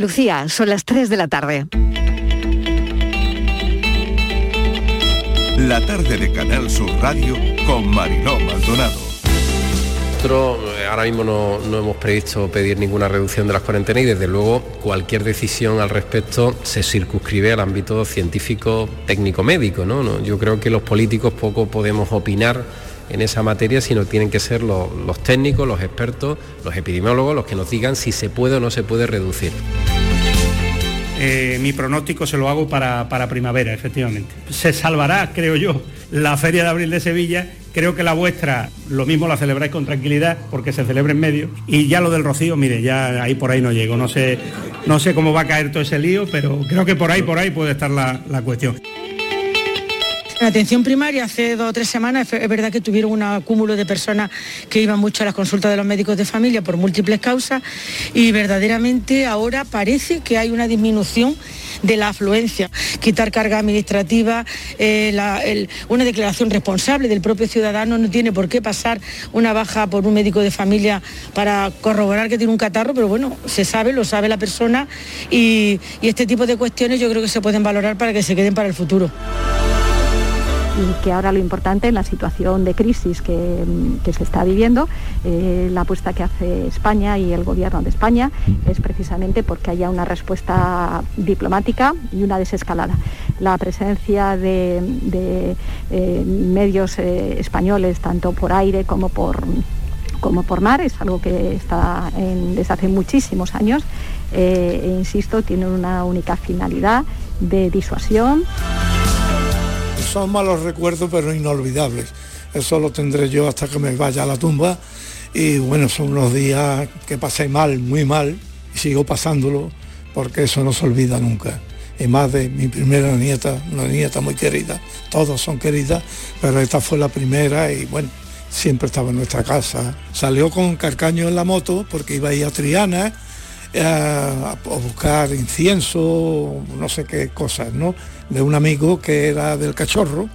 Lucía, son las 3 de la tarde. La tarde de Canal Sur Radio con Mariló Maldonado. Nosotros eh, ahora mismo no, hemos previsto pedir ninguna reducción de las cuarentenas y desde luego cualquier decisión al respecto se circunscribe al ámbito científico, técnico, médico. ¿no? Yo creo que los políticos poco podemos opinar en esa materia, sino tienen que ser los, técnicos, los expertos, los epidemiólogos los que nos digan si se puede o no se puede reducir. Eh, mi pronóstico se lo hago para, para, primavera, efectivamente. Se salvará, creo yo, la Feria de Abril de Sevilla. Creo que la vuestra, lo mismo la celebráis con tranquilidad, porque se celebra en medio. Y ya lo del Rocío, mire, ya ahí por ahí no llego. No sé, no sé cómo va a caer todo ese lío, pero creo que por ahí, por ahí puede estar la, la cuestión. En atención primaria, hace dos o tres semanas, es verdad que tuvieron un acúmulo de personas que iban mucho a las consultas de los médicos de familia por múltiples causas y verdaderamente ahora parece que hay una disminución de la afluencia, quitar carga administrativa, eh, una declaración responsable del propio ciudadano, no tiene por qué pasar una baja por un médico de familia para corroborar que tiene un catarro, pero bueno, se sabe, lo sabe la persona y este tipo de cuestiones yo creo que se pueden valorar para que se queden para el futuro y que ahora lo importante en la situación de crisis que, se está viviendo, eh, la apuesta que hace España y el gobierno de España es precisamente porque haya una respuesta diplomática y una desescalada. La presencia de, eh, medios eh, españoles, tanto por aire como por como por mar, es algo que está desde hace muchísimos años e insisto, tiene una única finalidad de disuasión son malos recuerdos, pero inolvidables. Eso lo tendré yo hasta que me vaya a la tumba. Y bueno, son unos días que pasé mal, muy mal, y sigo pasándolo, porque eso no se olvida nunca. Y más de mi primera nieta, una nieta muy querida. Todos son queridas, pero esta fue la primera y bueno, siempre estaba en nuestra casa. Salió con Carcaño en la moto porque iba a ir a Triana eh, a, buscar incienso, no sé qué cosas, ¿no? De un amigo que era del cachorro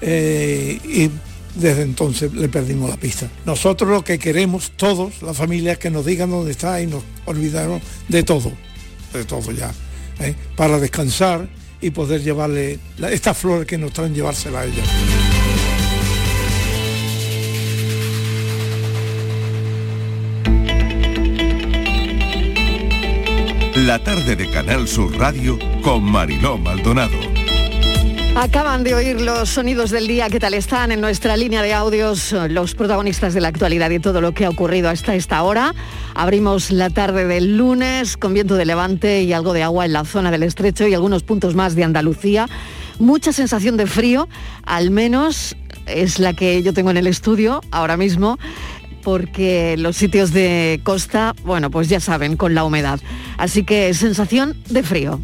eh, y desde entonces le perdimos la pista. Nosotros lo que queremos, todos, las familias, que nos digan dónde está y nos olvidaron de todo, de todo ya, ¿eh? para descansar y poder llevarle estas flores que nos traen llevársela a ella. La tarde de Canal Sur Radio con Mariló Maldonado. Acaban de oír los sonidos del día, ¿qué tal están? En nuestra línea de audios, los protagonistas de la actualidad y todo lo que ha ocurrido hasta esta hora. Abrimos la tarde del lunes con viento de levante y algo de agua en la zona del estrecho y algunos puntos más de Andalucía. Mucha sensación de frío, al menos es la que yo tengo en el estudio ahora mismo porque los sitios de costa, bueno, pues ya saben, con la humedad. Así que sensación de frío.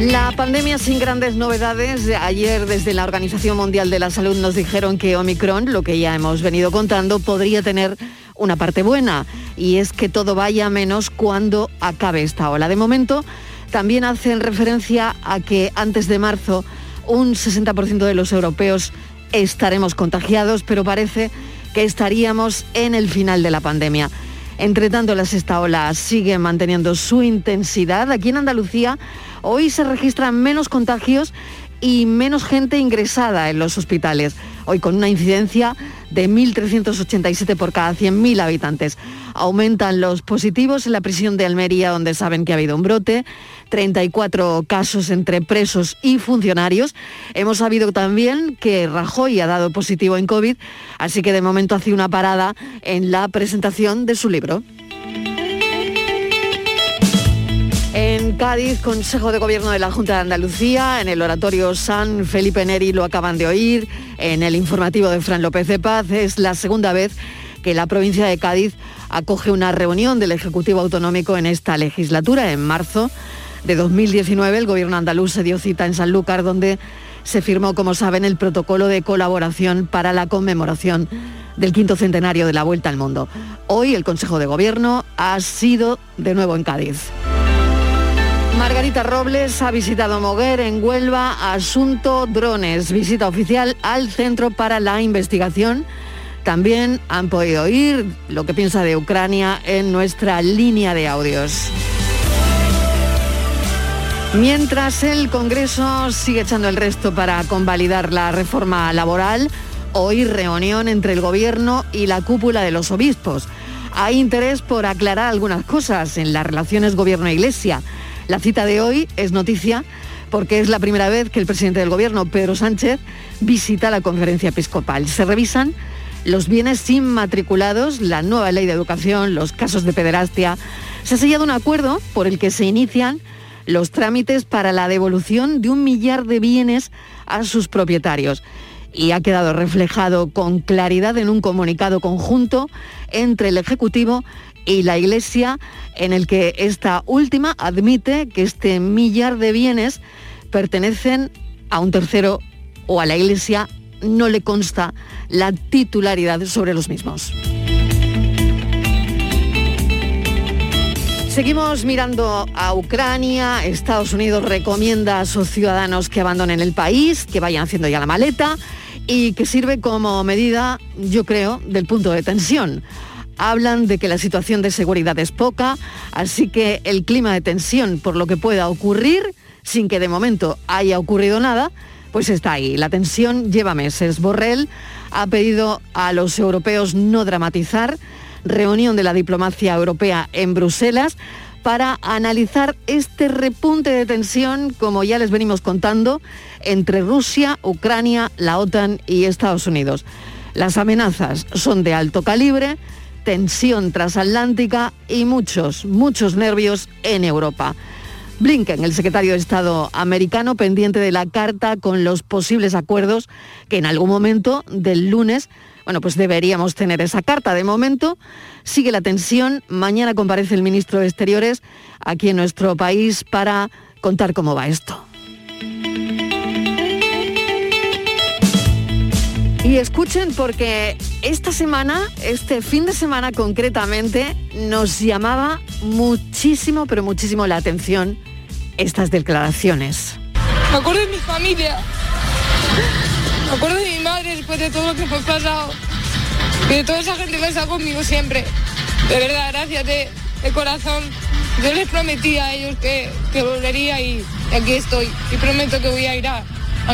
La pandemia sin grandes novedades. Ayer desde la Organización Mundial de la Salud nos dijeron que Omicron, lo que ya hemos venido contando, podría tener una parte buena y es que todo vaya menos cuando acabe esta ola. De momento, también hacen referencia a que antes de marzo un 60% de los europeos estaremos contagiados, pero parece que estaríamos en el final de la pandemia. Entre tanto, la sexta ola sigue manteniendo su intensidad. Aquí en Andalucía hoy se registran menos contagios y menos gente ingresada en los hospitales, hoy con una incidencia de 1.387 por cada 100.000 habitantes. Aumentan los positivos en la prisión de Almería, donde saben que ha habido un brote. 34 casos entre presos y funcionarios. Hemos sabido también que Rajoy ha dado positivo en COVID, así que de momento hace una parada en la presentación de su libro. Cádiz, Consejo de Gobierno de la Junta de Andalucía, en el oratorio San Felipe Neri lo acaban de oír, en el informativo de Fran López de Paz, es la segunda vez que la provincia de Cádiz acoge una reunión del Ejecutivo Autonómico en esta legislatura. En marzo de 2019, el gobierno andaluz se dio cita en Sanlúcar, donde se firmó, como saben, el protocolo de colaboración para la conmemoración del quinto centenario de la Vuelta al Mundo. Hoy el Consejo de Gobierno ha sido de nuevo en Cádiz. Margarita Robles ha visitado Moguer en Huelva, asunto drones, visita oficial al Centro para la Investigación. También han podido oír lo que piensa de Ucrania en nuestra línea de audios. Mientras el Congreso sigue echando el resto para convalidar la reforma laboral, hoy reunión entre el Gobierno y la cúpula de los obispos. Hay interés por aclarar algunas cosas en las relaciones Gobierno-Iglesia. La cita de hoy es noticia porque es la primera vez que el presidente del Gobierno, Pedro Sánchez, visita la conferencia episcopal. Se revisan los bienes inmatriculados, la nueva ley de educación, los casos de pederastia. Se ha sellado un acuerdo por el que se inician los trámites para la devolución de un millar de bienes a sus propietarios. Y ha quedado reflejado con claridad en un comunicado conjunto entre el Ejecutivo y la Iglesia en el que esta última admite que este millar de bienes pertenecen a un tercero o a la Iglesia, no le consta la titularidad sobre los mismos. Seguimos mirando a Ucrania. Estados Unidos recomienda a sus ciudadanos que abandonen el país, que vayan haciendo ya la maleta y que sirve como medida, yo creo, del punto de tensión. Hablan de que la situación de seguridad es poca, así que el clima de tensión por lo que pueda ocurrir, sin que de momento haya ocurrido nada, pues está ahí. La tensión lleva meses. Borrell ha pedido a los europeos no dramatizar reunión de la diplomacia europea en Bruselas para analizar este repunte de tensión, como ya les venimos contando, entre Rusia, Ucrania, la OTAN y Estados Unidos. Las amenazas son de alto calibre, tensión transatlántica y muchos, muchos nervios en Europa. Blinken, el secretario de Estado americano, pendiente de la carta con los posibles acuerdos que en algún momento del lunes bueno, pues deberíamos tener esa carta. De momento sigue la tensión. Mañana comparece el ministro de Exteriores aquí en nuestro país para contar cómo va esto. Y escuchen porque esta semana, este fin de semana concretamente, nos llamaba muchísimo, pero muchísimo la atención estas declaraciones. Me acuerdo de mi familia, me acuerdo de mi madre después de todo lo que hemos pasado. Y de toda esa gente que está conmigo siempre. De verdad, gracias de, corazón. Yo les prometí a ellos que, volvería y, aquí estoy. Y prometo que voy a ir a,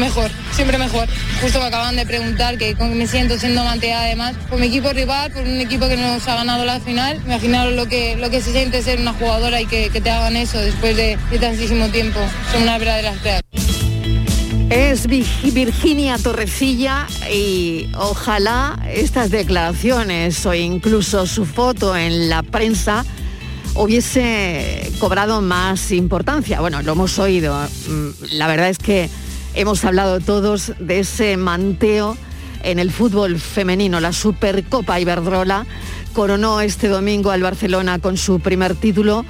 mejor, siempre mejor. Justo me acaban de preguntar que me siento siendo manteada además por mi equipo rival, por un equipo que nos ha ganado la final. Imaginaros lo que, lo que se siente ser una jugadora y que, te hagan eso después de, tantísimo tiempo. Son unas verdaderas cracks. Es Virginia Torrecilla y ojalá estas declaraciones o incluso su foto en la prensa hubiese cobrado más importancia. Bueno, lo hemos oído. Mm, la verdad es que hemos hablado todos de ese manteo en el fútbol femenino. La Supercopa Iberdrola coronó este domingo al Barcelona con su primer título,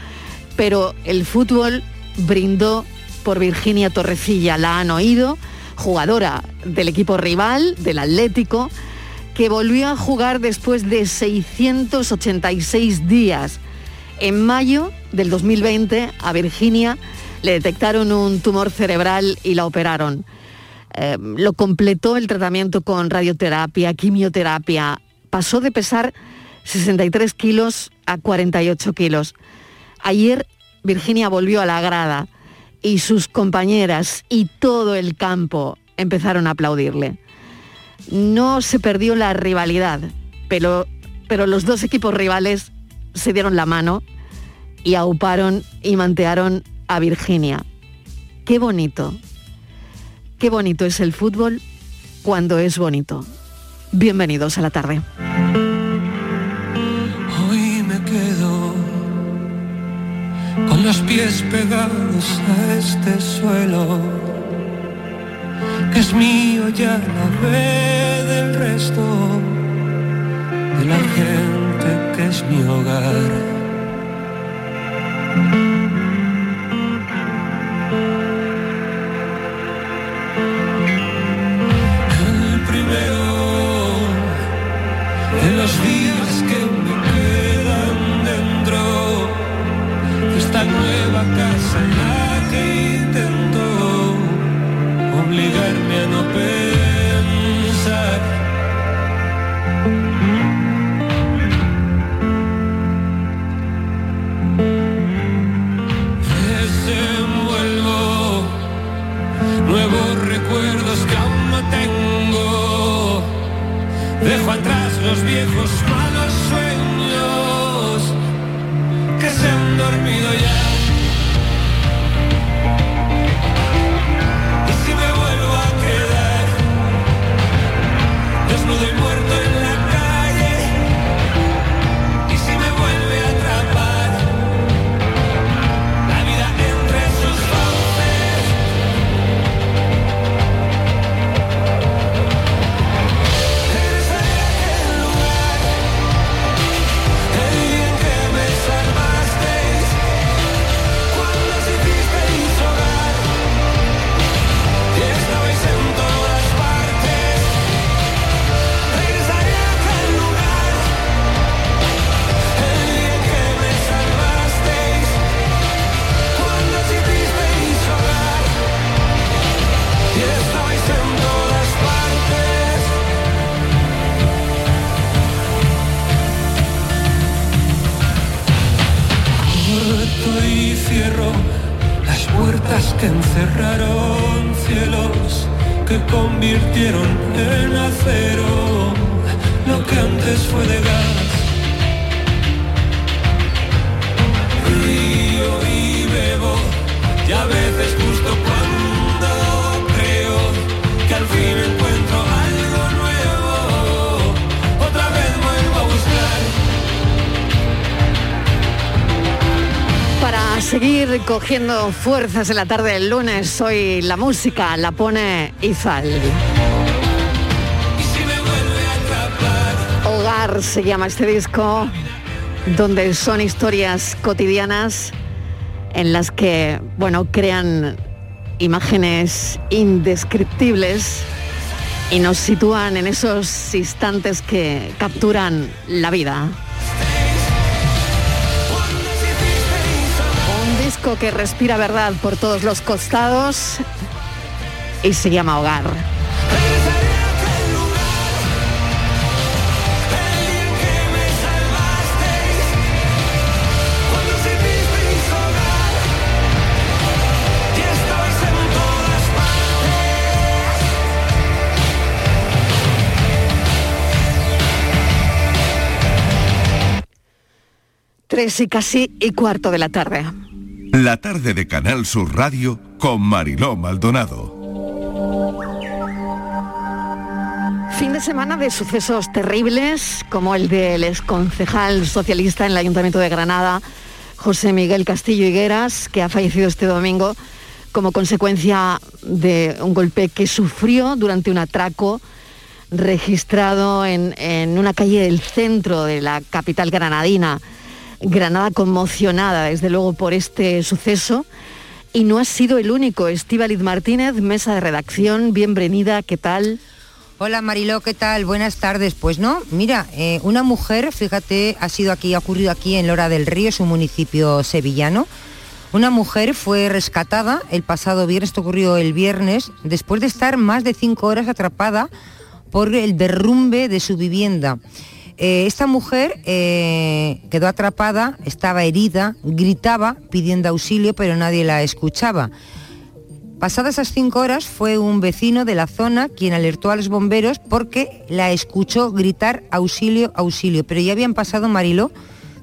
pero el fútbol brindó por Virginia Torrecilla. La han oído, jugadora del equipo rival, del Atlético, que volvió a jugar después de 686 días. En mayo del 2020 a Virginia le detectaron un tumor cerebral y la operaron. Eh, lo completó el tratamiento con radioterapia, quimioterapia. Pasó de pesar 63 kilos a 48 kilos. Ayer Virginia volvió a la grada y sus compañeras y todo el campo empezaron a aplaudirle. No se perdió la rivalidad, pero, pero los dos equipos rivales se dieron la mano y auparon y mantearon a Virginia. Qué bonito, qué bonito es el fútbol cuando es bonito. Bienvenidos a la tarde. con los pies pegados a este suelo, que es mío ya la ve del resto de la gente que es mi hogar. Y cierro las puertas que encerraron cielos que convirtieron en acero lo que antes fue de gas. Río y bebo y a veces justo cuando creo que al fin Para seguir cogiendo fuerzas en la tarde del lunes, hoy la música la pone Izal. Hogar se llama este disco, donde son historias cotidianas en las que, bueno, crean imágenes indescriptibles y nos sitúan en esos instantes que capturan la vida. Disco que respira verdad por todos los costados y se llama Hogar. Tres y casi y cuarto de la tarde. La tarde de Canal Sur Radio con Mariló Maldonado. Fin de semana de sucesos terribles, como el del exconcejal socialista en el Ayuntamiento de Granada, José Miguel Castillo Higueras, que ha fallecido este domingo como consecuencia de un golpe que sufrió durante un atraco registrado en, en una calle del centro de la capital granadina. Granada conmocionada, desde luego, por este suceso. Y no ha sido el único. Estíbaliz Martínez, mesa de redacción, bienvenida, ¿qué tal? Hola Mariló, ¿qué tal? Buenas tardes. Pues no, mira, eh, una mujer, fíjate, ha sido aquí, ha ocurrido aquí en Lora del Río, es un municipio sevillano. Una mujer fue rescatada el pasado viernes, esto ocurrió el viernes, después de estar más de cinco horas atrapada por el derrumbe de su vivienda. Eh, esta mujer eh, quedó atrapada, estaba herida, gritaba pidiendo auxilio, pero nadie la escuchaba. Pasadas esas cinco horas fue un vecino de la zona quien alertó a los bomberos porque la escuchó gritar auxilio, auxilio. Pero ya habían pasado, Mariló,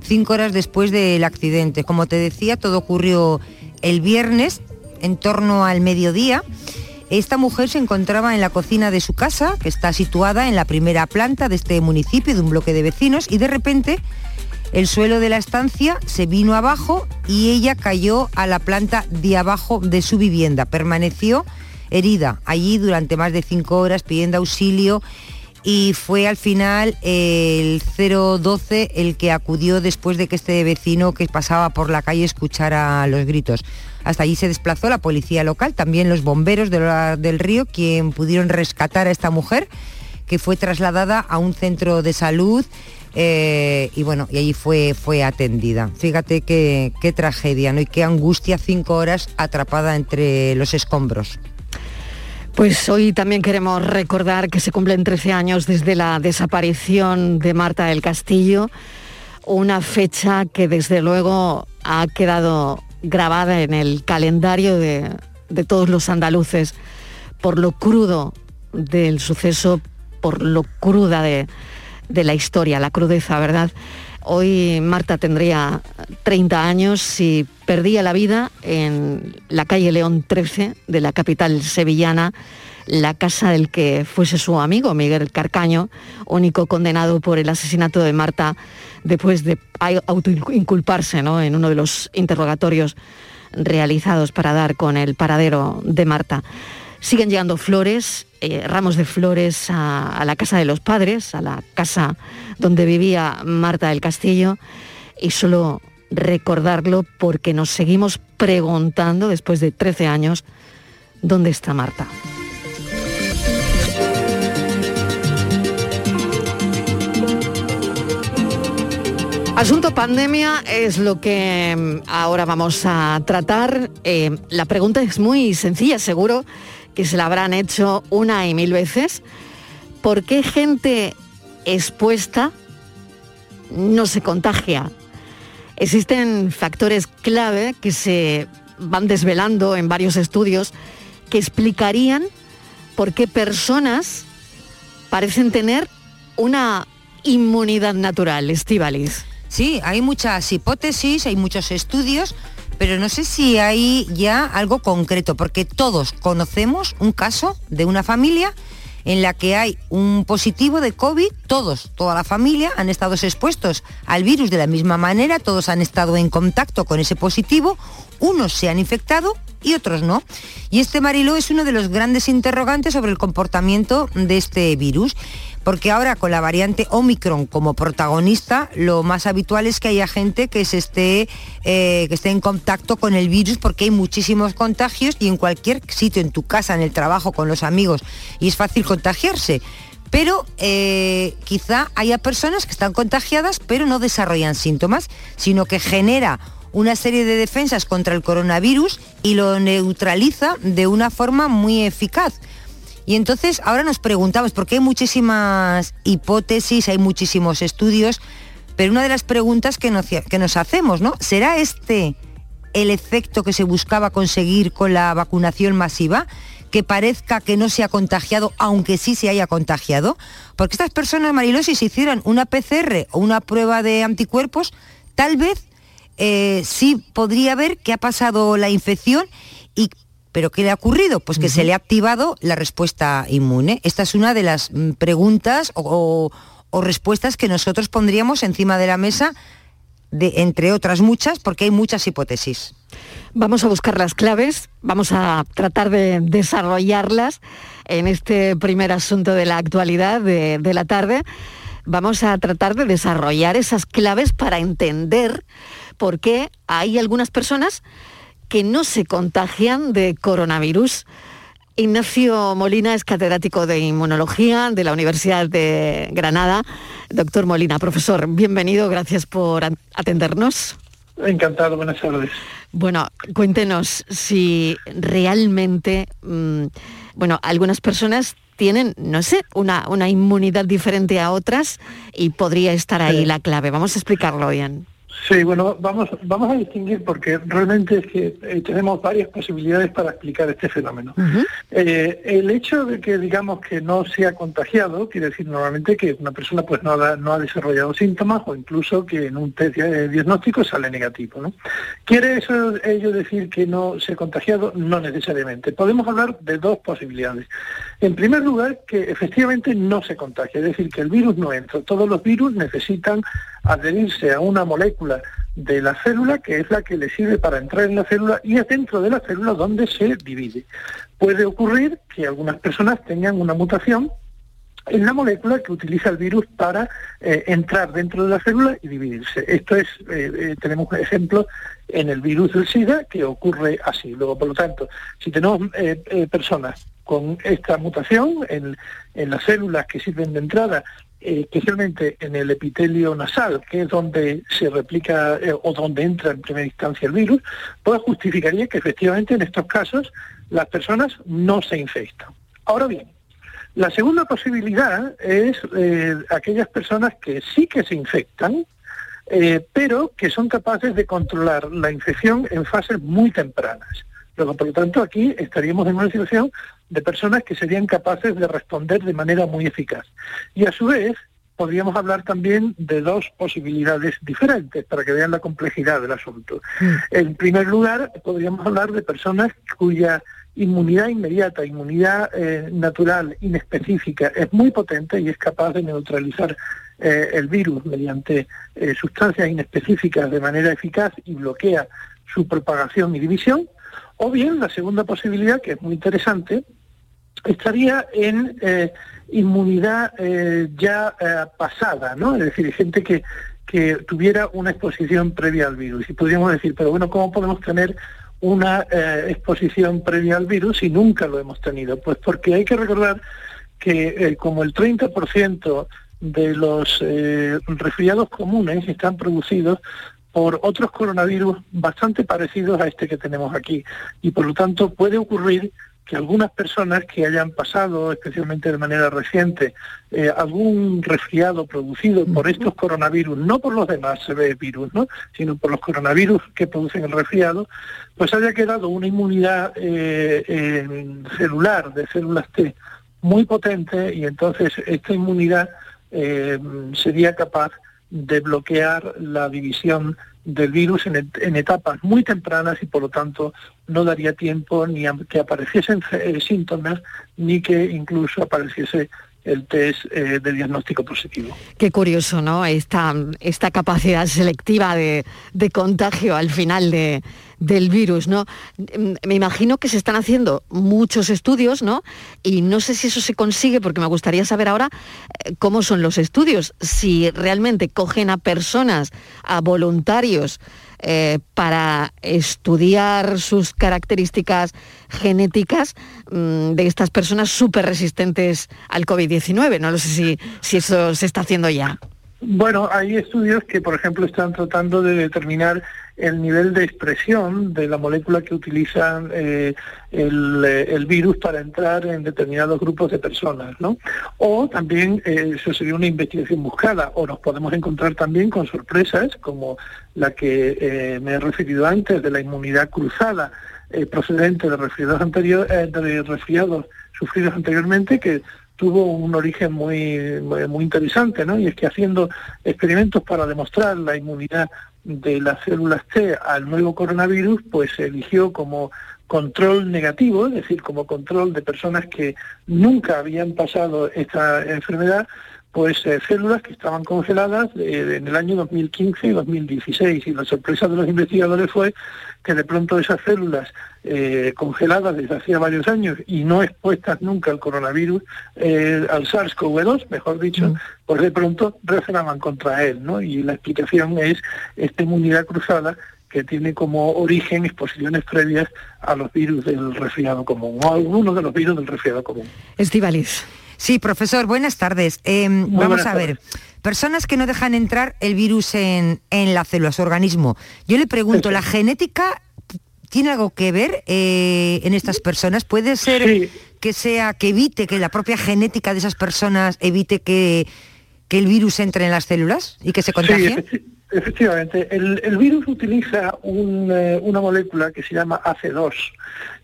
cinco horas después del accidente. Como te decía, todo ocurrió el viernes en torno al mediodía. Esta mujer se encontraba en la cocina de su casa, que está situada en la primera planta de este municipio, de un bloque de vecinos, y de repente el suelo de la estancia se vino abajo y ella cayó a la planta de abajo de su vivienda. Permaneció herida allí durante más de cinco horas pidiendo auxilio y fue al final el 012 el que acudió después de que este vecino que pasaba por la calle escuchara los gritos. Hasta allí se desplazó la policía local, también los bomberos de del Río, quien pudieron rescatar a esta mujer, que fue trasladada a un centro de salud eh, y bueno, y allí fue, fue atendida. Fíjate qué, qué tragedia, ¿no? Y qué angustia cinco horas atrapada entre los escombros. Pues hoy también queremos recordar que se cumplen 13 años desde la desaparición de Marta del Castillo, una fecha que desde luego ha quedado grabada en el calendario de, de todos los andaluces por lo crudo del suceso, por lo cruda de, de la historia, la crudeza, ¿verdad? Hoy Marta tendría 30 años y perdía la vida en la calle León 13 de la capital sevillana, la casa del que fuese su amigo, Miguel Carcaño, único condenado por el asesinato de Marta después de autoinculparse ¿no? en uno de los interrogatorios realizados para dar con el paradero de Marta. Siguen llegando flores, eh, ramos de flores a, la casa de los padres, a la casa donde vivía Marta del Castillo, y solo recordarlo porque nos seguimos preguntando después de 13 años, ¿dónde está Marta? Asunto pandemia es lo que mm, ahora vamos a tratar. Eh, la pregunta es muy sencilla, seguro que se la habrán hecho una y mil veces. ¿Por qué gente expuesta no se contagia? Existen factores clave que se van desvelando en varios estudios que explicarían por qué personas parecen tener una inmunidad natural, Estivalis. Sí, hay muchas hipótesis, hay muchos estudios, pero no sé si hay ya algo concreto, porque todos conocemos un caso de una familia en la que hay un positivo de COVID, todos, toda la familia han estado expuestos al virus de la misma manera, todos han estado en contacto con ese positivo, unos se han infectado y otros no. Y este Mariló es uno de los grandes interrogantes sobre el comportamiento de este virus porque ahora con la variante Omicron como protagonista, lo más habitual es que haya gente que, se esté, eh, que esté en contacto con el virus porque hay muchísimos contagios y en cualquier sitio, en tu casa, en el trabajo, con los amigos, y es fácil contagiarse pero eh, quizá haya personas que están contagiadas pero no desarrollan síntomas, sino que genera una serie de defensas contra el coronavirus y lo neutraliza de una forma muy eficaz. Y entonces ahora nos preguntamos, porque hay muchísimas hipótesis, hay muchísimos estudios, pero una de las preguntas que nos, que nos hacemos, ¿no? ¿Será este el efecto que se buscaba conseguir con la vacunación masiva? que parezca que no se ha contagiado, aunque sí se haya contagiado, porque estas personas, marilosis, si hicieran una PCR o una prueba de anticuerpos, tal vez eh, sí podría ver que ha pasado la infección y ¿Pero qué le ha ocurrido? Pues que se le ha activado la respuesta inmune. Esta es una de las mm, preguntas o, respuestas que nosotros pondríamos encima de la mesa, de, entre otras muchas, porque hay muchas hipótesis. Vamos a buscar las claves, vamos a tratar de desarrollarlas en este primer asunto de la actualidad de, de la tarde. Vamos a tratar de desarrollar esas claves para entender por qué hay algunas personas que no se contagian de coronavirus. Ignacio Molina es catedrático de inmunología de la Universidad de Granada. Doctor Molina, profesor, bienvenido, gracias por atendernos. Encantado, buenas tardes. Bueno, cuéntenos si realmente, mm, bueno, algunas personas tienen, no sé, una, una inmunidad diferente a otras y podría estar ahí la clave. Vamos a explicarlo bien. Sí, bueno, vamos, vamos a distinguir porque realmente es que eh, tenemos varias posibilidades para explicar este fenómeno. Eh, el hecho de que digamos que no se ha contagiado quiere decir normalmente que una persona pues no ha, no ha desarrollado síntomas o incluso que en un test diagnóstico sale negativo. ¿no? ¿Quiere eso ello decir que no se ha contagiado? No necesariamente. Podemos hablar de dos posibilidades. En primer lugar, que efectivamente no se contagia, es decir, que el virus no entra. Todos los virus necesitan adherirse a una molécula de la célula que es la que le sirve para entrar en la célula y es dentro de la célula donde se divide. Puede ocurrir que algunas personas tengan una mutación en la molécula que utiliza el virus para eh, entrar dentro de la célula y dividirse. Esto es, eh, eh, tenemos ejemplos en el virus del SIDA que ocurre así. Luego, por lo tanto, si tenemos personas con esta mutación en, en las células que sirven de entrada especialmente en el epitelio nasal, que es donde se replica eh, o donde entra en primera instancia el virus, pues justificaría que efectivamente en estos casos las personas no se infectan. Ahora bien, la segunda posibilidad es eh, aquellas personas que sí que se infectan, pero que son capaces de controlar la infección en fases muy tempranas. Luego, por lo tanto, aquí estaríamos en una situación de personas que serían capaces de responder de manera muy eficaz. Y a su vez, podríamos hablar también de dos posibilidades diferentes para que vean la complejidad del asunto. En primer lugar, podríamos hablar de personas cuya inmunidad inmediata, inmunidad eh, natural, inespecífica, es muy potente y es capaz de neutralizar eh, el virus mediante eh, sustancias inespecíficas de manera eficaz y bloquea su propagación y división. O bien la segunda posibilidad, que es muy interesante, estaría en inmunidad eh, ya eh, pasada, ¿no? Es decir, gente que, que tuviera una exposición previa al virus. Y podríamos decir, pero bueno, ¿cómo podemos tener una eh, exposición previa al virus si nunca lo hemos tenido? Pues porque hay que recordar que como el 30% de los resfriados comunes están producidos por otros coronavirus bastante parecidos a este que tenemos aquí. Y por lo tanto puede ocurrir que algunas personas que hayan pasado, especialmente de manera reciente, eh, algún resfriado producido por estos coronavirus, no por los demás se ve virus, ¿no? sino por los coronavirus que producen el resfriado, pues haya quedado una inmunidad eh, celular de células T muy potente y entonces esta inmunidad eh, sería capaz de bloquear la división del virus en, etapas muy tempranas y por lo tanto no daría tiempo ni a que apareciesen eh, síntomas ni que incluso apareciese el test eh, de diagnóstico positivo. Qué curioso, ¿no? Esta, esta capacidad selectiva de, contagio al final de, del virus, ¿no? Me imagino que se están haciendo muchos estudios, ¿no? Y no sé si eso se consigue, porque me gustaría saber ahora eh, cómo son los estudios, si realmente cogen a personas, a voluntarios, eh, para estudiar sus características genéticas mm, de estas personas súper resistentes al COVID-19. No lo sé si, si eso se está haciendo ya. Bueno, hay estudios que, por ejemplo, están tratando de determinar el nivel de expresión de la molécula que utiliza eh, eh, el, virus para entrar en determinados grupos de personas, ¿no? O también eh, eso sería una investigación buscada, o nos podemos encontrar también con sorpresas como la que me he referido antes de la inmunidad cruzada procedente de resfriados anteriores, de resfriados sufridos anteriormente que tuvo un origen muy, muy interesante, ¿no? Y es que haciendo experimentos para demostrar la inmunidad de las células T al nuevo coronavirus, pues se eligió como control negativo, es decir, como control de personas que nunca habían pasado esta enfermedad, pues eh, células que estaban congeladas eh, en el año 2015 y 2016. Y la sorpresa de los investigadores fue que de pronto esas células eh, congeladas desde hacía varios años y no expuestas nunca al coronavirus, al SARS-CoV-2, mejor dicho, mm. pues de pronto reaccionaban contra él. ¿no? Y la explicación es esta inmunidad cruzada que tiene como origen exposiciones previas a los virus del resfriado común, o a algunos de los virus del resfriado común. Estivalis. Sí, profesor, buenas tardes. Em, vamos a ver. Personas que no dejan entrar el virus en, en la célula, su organismo. Yo le pregunto, ¿la genética tiene algo que ver eh, en estas personas? ¿Puede ser que sea, que evite, que la propia genética de esas personas evite que, el virus entre en las células y que se contagie? Efectivamente. El, virus utiliza eh, una molécula que se llama AC2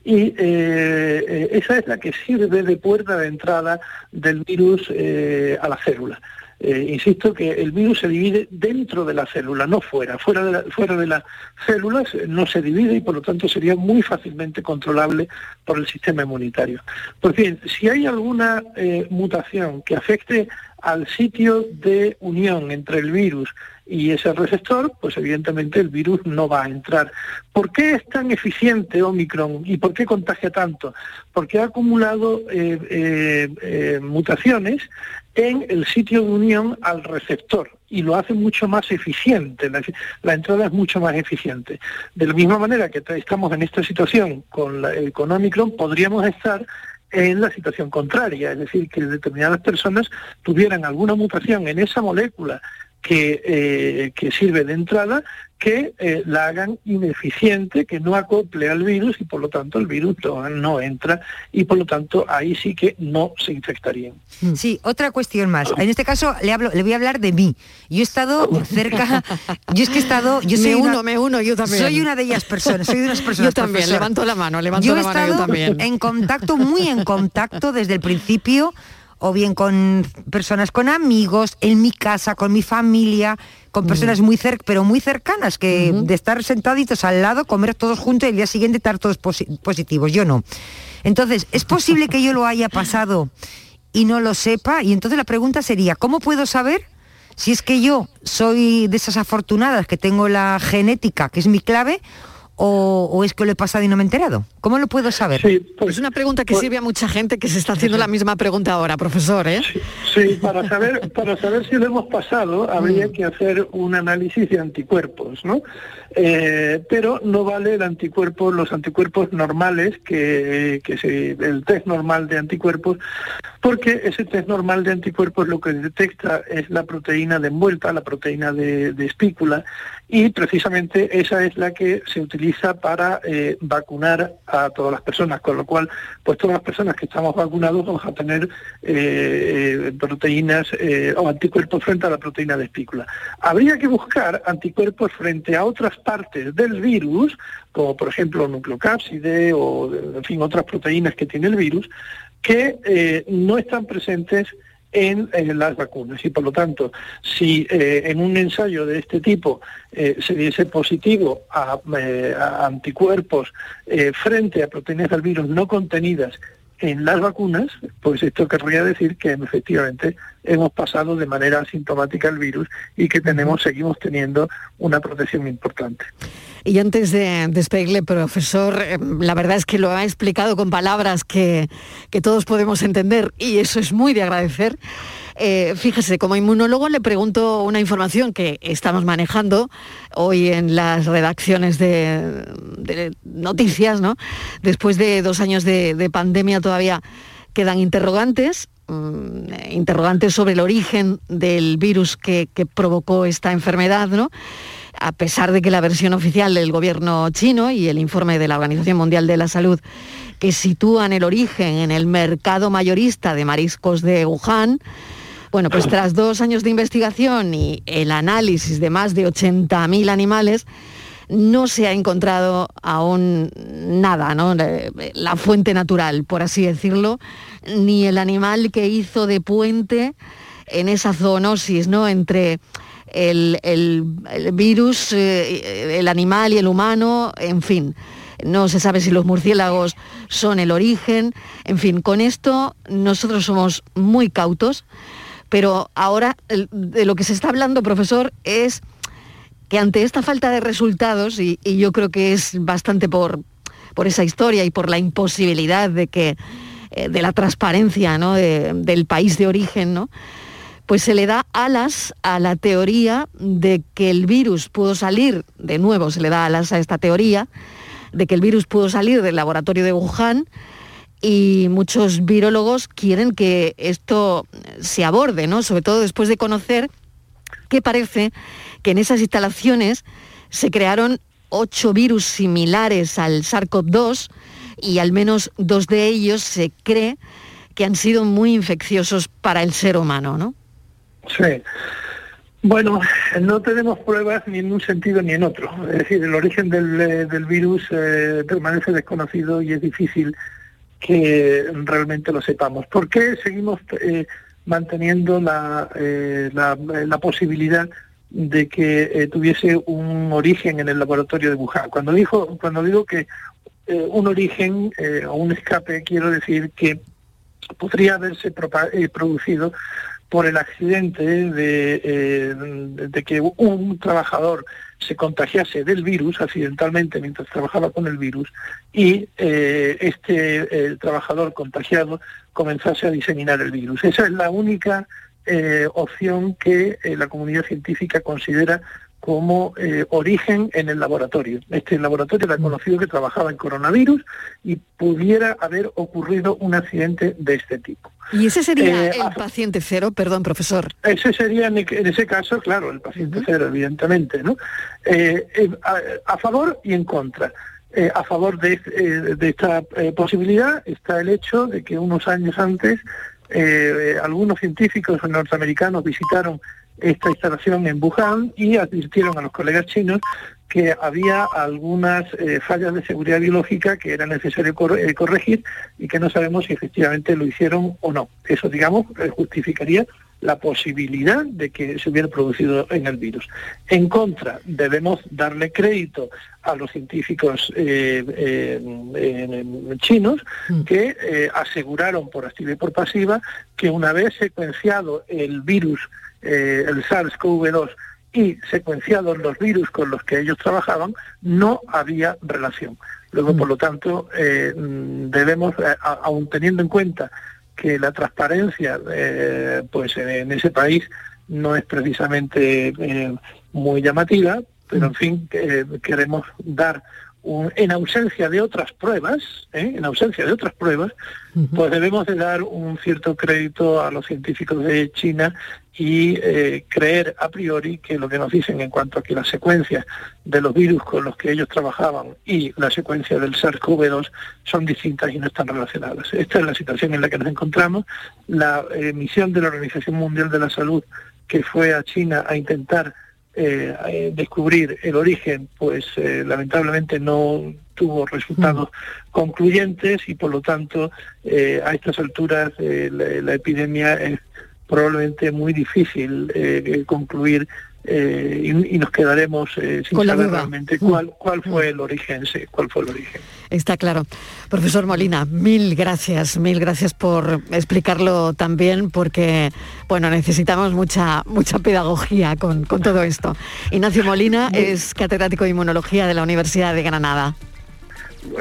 y eh, eh, esa es la que sirve de puerta de entrada del virus eh, a la célula. insisto que el virus se divide dentro de la célula, no fuera. Fuera de, fuera de las células no se divide y por lo tanto sería muy fácilmente controlable por el sistema inmunitario. Pues bien, si hay alguna mutación que afecte al sitio de unión entre el virus y ese receptor, pues evidentemente el virus no va a entrar. ¿Por qué es tan eficiente Omicron y por qué contagia tanto? Porque ha acumulado eh, eh, eh, mutaciones en el sitio de unión al receptor y lo hace mucho más eficiente, la, entrada es mucho más eficiente. De la misma manera que estamos en esta situación con, la, con Omicron, podríamos estar en la situación contraria, es decir, que determinadas personas tuvieran alguna mutación en esa molécula que, eh, que sirve de entrada que eh, la hagan ineficiente, que no acople al virus y por lo tanto el virus no, entra y por lo tanto ahí sí que no se infectarían. Mm. Sí, otra cuestión más. En este caso le hablo, le voy a hablar de mí. Yo he estado cerca, yo es que he estado, yo soy me uno, me uno, yo también. Soy una de ellas personas, soy de unas personas. yo también, levanto la mano, levanto la mano yo también. En contacto, muy en contacto desde el principio o bien con personas, con amigos, en mi casa, con mi familia, con personas muy cerca, pero muy cercanas, que de estar sentaditos al lado, comer todos juntos y el día siguiente estar todos positivos. Yo no. Entonces, ¿es posible que yo lo haya pasado y no lo sepa? Y entonces la pregunta sería, ¿cómo puedo saber si es que yo soy de esas afortunadas que tengo la genética, que es mi clave, o, es que lo he pasado y no me he enterado? ¿Cómo lo puedo saber? Pues, es una pregunta que pues sirve a mucha gente que se está haciendo la misma pregunta ahora, profesor. ¿eh? Sí, para, saber, para saber si lo hemos pasado habría mm. que hacer un análisis de anticuerpos, ¿no? Eh, pero no vale el anticuerpo, los anticuerpos normales, que, que el test normal de anticuerpos, porque ese test normal de anticuerpos lo que detecta es la proteína de envuelta, la proteína de, espícula, y precisamente esa es la que se utiliza para eh, vacunar a todas las personas, con lo cual, pues todas las personas que estamos vacunados vamos a tener eh, proteínas o anticuerpos frente a la proteína de espícula. Habría que buscar anticuerpos frente a otras partes del virus, como por ejemplo nucleocápside o en fin otras proteínas que tiene el virus, que eh, no están presentes en, las vacunas y por lo tanto si eh, en un ensayo de este tipo eh, se diese positivo a, a anticuerpos frente a proteínas del virus no contenidas en las vacunas, pues esto querría decir que efectivamente hemos pasado de manera asintomática el virus y que tenemos, seguimos teniendo una protección importante. Y antes de despedirle, profesor, eh, la verdad es que lo ha explicado con palabras que, que todos podemos entender y eso es muy de agradecer. Eh, fíjese, como inmunólogo le pregunto una información que estamos manejando hoy en las redacciones de, noticias, ¿no? Después de dos años de, pandemia todavía quedan interrogantes, mm, interrogantes sobre el origen del virus que, provocó esta enfermedad, ¿no? A pesar de que la versión oficial del gobierno chino y el informe de la Organización Mundial de la Salud que sitúan el origen en el mercado mayorista de mariscos de Wuhan, bueno, pues tras dos años de investigación y el análisis de más de 80.000 animales, no se ha encontrado aún nada, ¿no? La fuente natural, por así decirlo, ni el animal que hizo de puente en esa zoonosis, ¿no? Entre el, virus, eh, el animal y el humano, en fin. No se sabe si los murciélagos son el origen. En fin, con esto nosotros somos muy cautos pero ahora de lo que se está hablando, profesor, es que ante esta falta de resultados, y, yo creo que es bastante por, por, esa historia y por la imposibilidad de que eh, de la transparencia del país de origen, ¿no? Pues se le da alas a la teoría de que el virus pudo salir, de nuevo se le da alas a esta teoría, de que el virus pudo salir del laboratorio de Wuhan y muchos virólogos quieren que esto se aborde, ¿no? Sobre todo después de conocer que parece que en esas instalaciones se crearon ocho virus similares al SARS-CoV-2 y al menos dos de ellos se cree que han sido muy infecciosos para el ser humano, ¿no? Sí. Bueno, no tenemos pruebas ni en un sentido ni en otro. Es decir, el origen del, eh, virus eh, permanece desconocido y es difícil que realmente lo sepamos. ¿Por qué seguimos eh, manteniendo eh, la, la, posibilidad de que eh, tuviese un origen en el laboratorio de Wuhan? Cuando, dijo, cuando digo que un origen o un escape, quiero decir que podría haberse producido por el accidente de, de que un trabajador se contagiase del virus accidentalmente mientras trabajaba con el virus y eh, este trabajador contagiado comenzase a diseminar el virus. Esa es la única eh, opción que eh, la comunidad científica considera como origen en el laboratorio. Este laboratorio era conocido que trabajaba en coronavirus y pudiera haber ocurrido un accidente de este tipo. ¿Y ese sería el paciente cero? Perdón, profesor. Ese sería, en, ese caso, claro, el paciente cero, evidentemente, ¿no? a, favor y en contra. Eh, a favor de, eh, esta eh, posibilidad está el hecho de que unos años antes algunos científicos norteamericanos visitaron esta instalación en Wuhan y advirtieron a los colegas chinos que había algunas eh, fallas de seguridad biológica que era necesario eh, corregir y que no sabemos si efectivamente lo hicieron o no. Eso, digamos, eh, justificaría la posibilidad de que se hubiera producido en el virus. En contra, debemos darle crédito a los científicos chinos mm. que aseguraron por activa y por pasiva que una vez secuenciado el virus, el SARS-CoV-2, y secuenciados los virus con los que ellos trabajaban, no había relación. Luego, mm. por lo tanto, eh, debemos, eh, aun teniendo en cuenta que la transparencia eh, pues en, ese país no es precisamente muy llamativa, pero en mm. fin, queremos dar en ausencia de otras pruebas, ¿eh? en ausencia de otras pruebas, pues debemos de dar un cierto crédito a los científicos de China y eh, creer a priori que lo que nos dicen en cuanto a que las secuencias de los virus con los que ellos trabajaban y la secuencia del SARS-CoV-2 son distintas y no están relacionadas. Esta es la situación en la que nos encontramos. La eh, misión de la Organización Mundial de la Salud que fue a China a intentar eh, eh, descubrir el origen, pues eh, lamentablemente no tuvo resultados mm. concluyentes y por lo tanto a estas alturas la, epidemia es probablemente muy difícil concluir eh, y, nos quedaremos eh, sin saber realmente mm. cuál, cuál fue el origen, cuál fue el origen. Está claro. Profesor Molina, mil gracias, mil gracias por explicarlo también, porque bueno, necesitamos mucha, mucha pedagogía con, con todo esto. Ignacio Molina es catedrático de inmunología de la Universidad de Granada.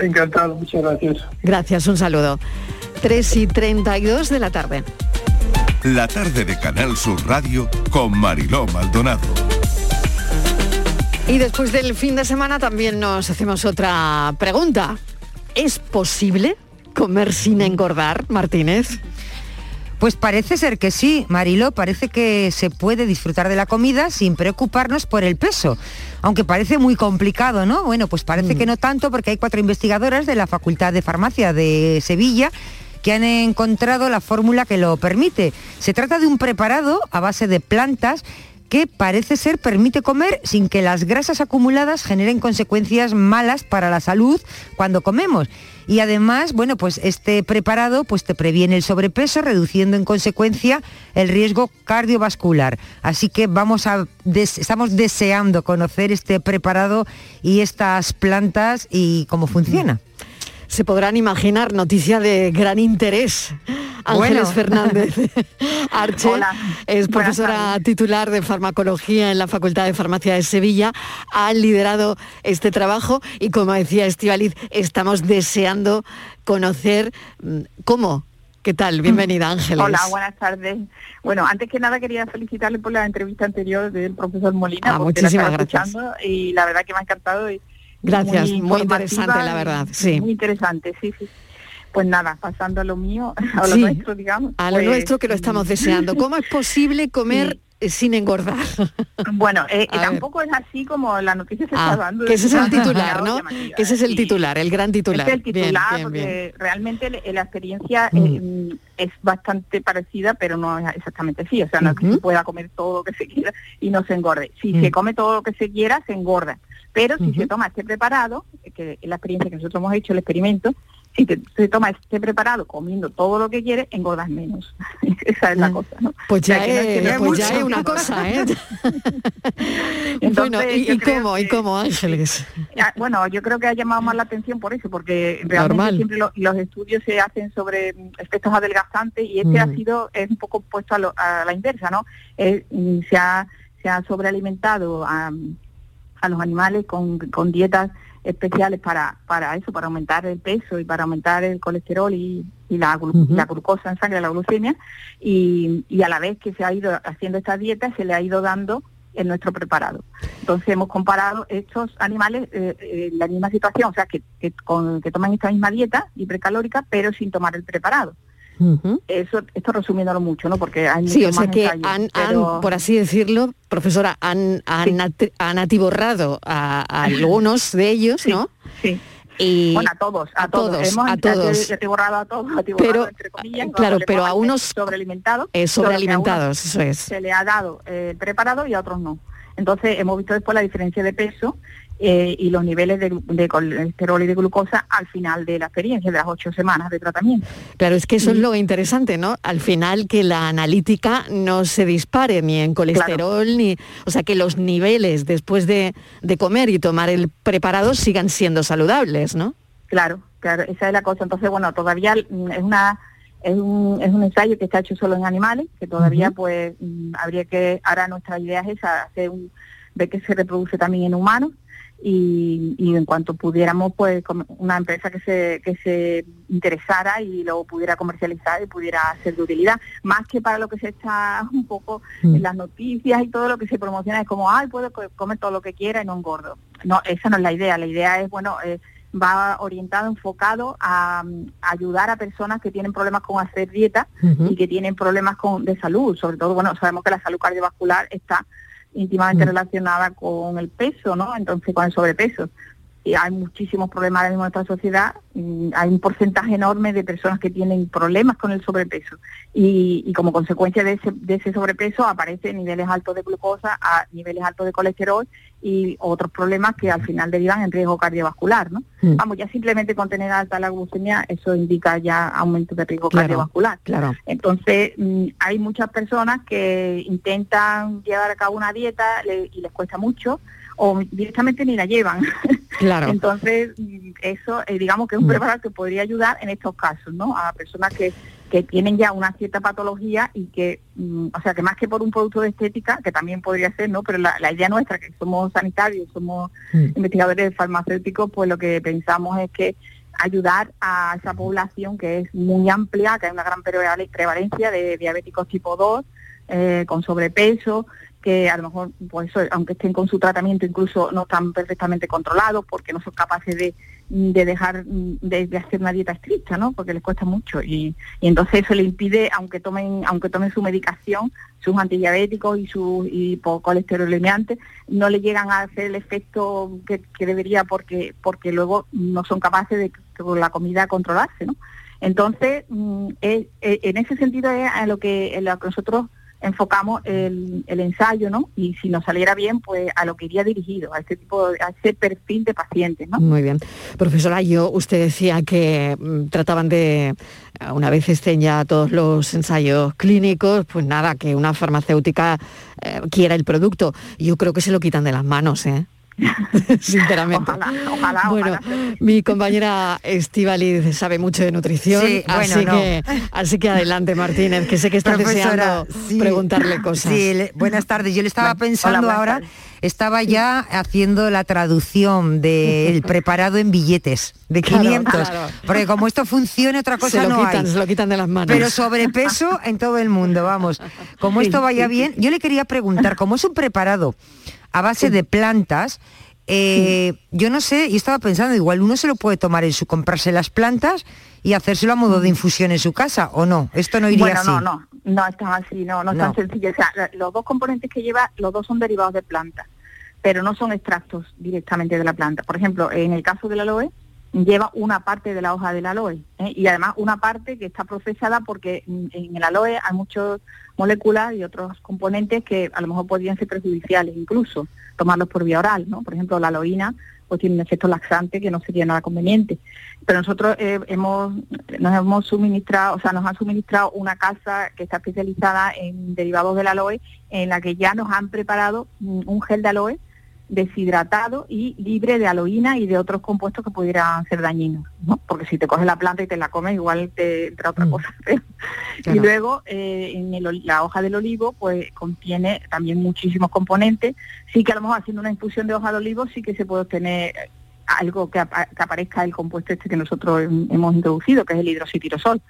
Encantado, muchas gracias. Gracias, un saludo. 3 y 32 de la tarde la tarde de Canal Sur Radio con Mariló Maldonado. Y después del fin de semana también nos hacemos otra pregunta. ¿Es posible comer sin engordar, Martínez? Pues parece ser que sí, Mariló, parece que se puede disfrutar de la comida sin preocuparnos por el peso. Aunque parece muy complicado, ¿no? Bueno, pues parece mm. que no tanto porque hay cuatro investigadoras de la Facultad de Farmacia de Sevilla que han encontrado la fórmula que lo permite. Se trata de un preparado a base de plantas que parece ser permite comer sin que las grasas acumuladas generen consecuencias malas para la salud cuando comemos. Y además, bueno, pues este preparado pues te previene el sobrepeso, reduciendo en consecuencia el riesgo cardiovascular. Así que vamos a estamos deseando conocer este preparado y estas plantas y cómo funciona se podrán imaginar, noticia de gran interés. Ángeles Fernández Arche es profesora titular de farmacología en la Facultad de Farmacia de Sevilla, ha liderado este trabajo y como decía Estivaliz, estamos deseando conocer mm, cómo ¿Qué tal? Bienvenida, Ángeles. Hola, buenas tardes. Bueno, antes que nada quería felicitarle por la entrevista anterior del profesor Molina. Ah, muchísimas gracias. Y la verdad que me ha encantado. Y, Gracias, muy, interesante la verdad, sí. Muy interesante, sí, sí. Pues nada, pasando a lo mío, a lo nuestro, digamos. A lo pues, nuestro que lo estamos deseando. ¿Cómo es posible comer eh, sin engordar? Bueno, eh, tampoco es así como la noticia se está ah, dando. Que ese es el titular, ¿no? Que ese es el titular, el gran titular. Es el titular, porque realmente la experiencia mm. eh, es bastante parecida, pero no es exactamente así. O sea, no es que se pueda comer todo lo que se quiera y no se engorde. Si se mm. come todo lo que se quiera, se engorda. Pero si se toma este preparado, que es la experiencia que nosotros hemos hecho, el experimento, si se toma este preparado comiendo todo lo que quiere, engordas menos. Esa es la cosa, ¿no? Pues ya, es, pues ya es una cosa, ¿eh? bueno, ¿y, cómo, ¿y cómo, Ángeles? Bueno, yo creo que ha llamado más la atención por eso, porque realmente siempre los estudios se hacen sobre efectos adelgazantes y este ha mm. sido, es un poco puesto a, la inversa, ¿no? Mm, se, ha, se ha sobrealimentado a a los animales con, con dietas especiales para, para eso, para aumentar el peso y para aumentar el colesterol y, la, la, glucosa en sangre, la glucemia, y, y, a la vez que se ha ido haciendo esta dieta, se le ha ido dando en nuestro preparado. Entonces hemos comparado estos animales eh, eh, en la misma situación, o sea, que, que, con, que toman esta misma dieta hipercalórica, pero sin tomar el preparado. Eso, esto resumiéndolo mucho, ¿no? Porque hay sí, o sea que han, por así decirlo, profesora, han, han, atiborrado a, algunos de ellos, ¿no? Sí. Y bueno, a todos, a, todos, hemos, a todos. He borrado a todos, pero, entre comillas, claro, pero a unos sobrealimentados, eh, sobrealimentados, eso es. Se le ha dado eh, preparado y a otros no. Entonces hemos visto después la diferencia de peso eh, y los niveles de, colesterol y de glucosa al final de la experiencia, de las ocho semanas de tratamiento. Claro, es que eso es lo interesante, ¿no? Al final que la analítica no se dispare ni en colesterol, ni... O sea, que los niveles después de, comer y tomar el preparado sigan siendo saludables, ¿no? Claro, claro, esa es la cosa. Entonces, bueno, todavía es una... Es un, es un ensayo que está hecho solo en animales, que todavía pues mm, habría que, ahora nuestra idea es esa, hacer un, ver que se reproduce también en humanos y, en cuanto pudiéramos, pues una empresa que se, que se interesara y lo pudiera comercializar y pudiera ser de utilidad, más que para lo que se está un poco en mm. las noticias y todo lo que se promociona es como, ay, puedo comer todo lo que quiera y no engordo. No, esa no es la idea, la idea es, bueno, eh, va orientado, enfocado a, ayudar a personas que tienen problemas con hacer dieta y que tienen problemas con, de salud, sobre todo, bueno, sabemos que la salud cardiovascular está íntimamente mm. relacionada con el peso, ¿no? Entonces, con el sobrepeso. Y hay muchísimos problemas ahora mismo en nuestra sociedad. Hay un porcentaje enorme de personas que tienen problemas con el sobrepeso. Y, como consecuencia de ese, de ese sobrepeso aparecen niveles altos de glucosa, a niveles altos de colesterol y otros problemas que al final derivan en riesgo cardiovascular, ¿no? Mm. Vamos, ya simplemente con tener alta la glucemia, eso indica ya aumento de riesgo cardiovascular. Claro. Entonces, mm, hay muchas personas que intentan llevar a cabo una dieta y les cuesta mucho, o directamente ni la llevan. Claro. Entonces, eso eh, digamos que es un mm. preparado que podría ayudar en estos casos, ¿no? A personas que, que tienen ya una cierta patología y que, mm, o sea, que más que por un producto de estética, que también podría ser, ¿no? Pero la, idea nuestra, que somos sanitarios, somos mm. investigadores farmacéuticos, pues lo que pensamos es que ayudar a esa población que es muy amplia, que hay una gran prevalencia de diabéticos tipo 2, eh, con sobrepeso, que a lo mejor, pues aunque estén con su tratamiento, incluso no están perfectamente controlados porque no son capaces de, dejar de, hacer una dieta estricta, ¿no? Porque les cuesta mucho y, entonces eso le impide, aunque tomen, aunque tomen su medicación, sus antidiabéticos y sus y no le llegan a hacer el efecto que, debería porque porque luego no son capaces de con la comida controlarse, ¿no? Entonces, mm, en ese sentido es a lo que, lo que nosotros enfocamos el, ensayo, ¿no? Y si nos saliera bien, pues a lo que iría dirigido, a ese tipo, a ese perfil de pacientes, ¿no? Muy bien. Profesora, yo, usted decía que mm, trataban de, una vez estén ya todos los ensayos clínicos, pues nada, que una farmacéutica eh, quiera el producto. Yo creo que se lo quitan de las manos, ¿eh? sinceramente. bueno, mi compañera Estivali sabe mucho de nutrición, así, que, así que adelante Martínez, que sé que está deseando preguntarle cosas. buenas tardes. Yo le estaba pensando ahora, estaba ya haciendo la traducción del preparado en billetes de 500, porque como esto funciona otra cosa lo no quitan, Se lo quitan de las manos. Pero sobrepeso en todo el mundo, vamos. Como esto vaya bien, yo le quería preguntar, como es un preparado a base de plantas. Eh, yo no sé, y estaba pensando, igual uno se lo puede tomar en su, comprarse las plantas y hacérselo a modo de infusión en su casa, ¿o no? Esto no iría así. No, no, no es tan así, no, no es tan sencillo. O sea, los dos componentes que lleva, los dos son derivados de plantas, pero no son extractos directamente de la planta. Por ejemplo, en el caso del aloe, lleva una parte de la hoja del aloe ¿eh? y además una parte que está procesada porque en el aloe hay muchas moléculas y otros componentes que a lo mejor podrían ser perjudiciales incluso tomarlos por vía oral, ¿no? Por ejemplo, la aloína pues tiene un efecto laxante que no sería nada conveniente. Pero nosotros eh, hemos nos hemos suministrado, o sea, nos han suministrado una casa que está especializada en derivados del aloe en la que ya nos han preparado un gel de aloe deshidratado y libre de aloína y de otros compuestos que pudieran ser dañinos, ¿no? Porque si te coges la planta y te la comes, igual te entra otra mm. cosa. Y luego eh, en la hoja del olivo, pues contiene también muchísimos componentes. Sí que a lo mejor haciendo una infusión de hoja de olivo sí que se puede obtener algo que, que aparezca el compuesto este que nosotros hemos introducido, que es el hidroxitirosol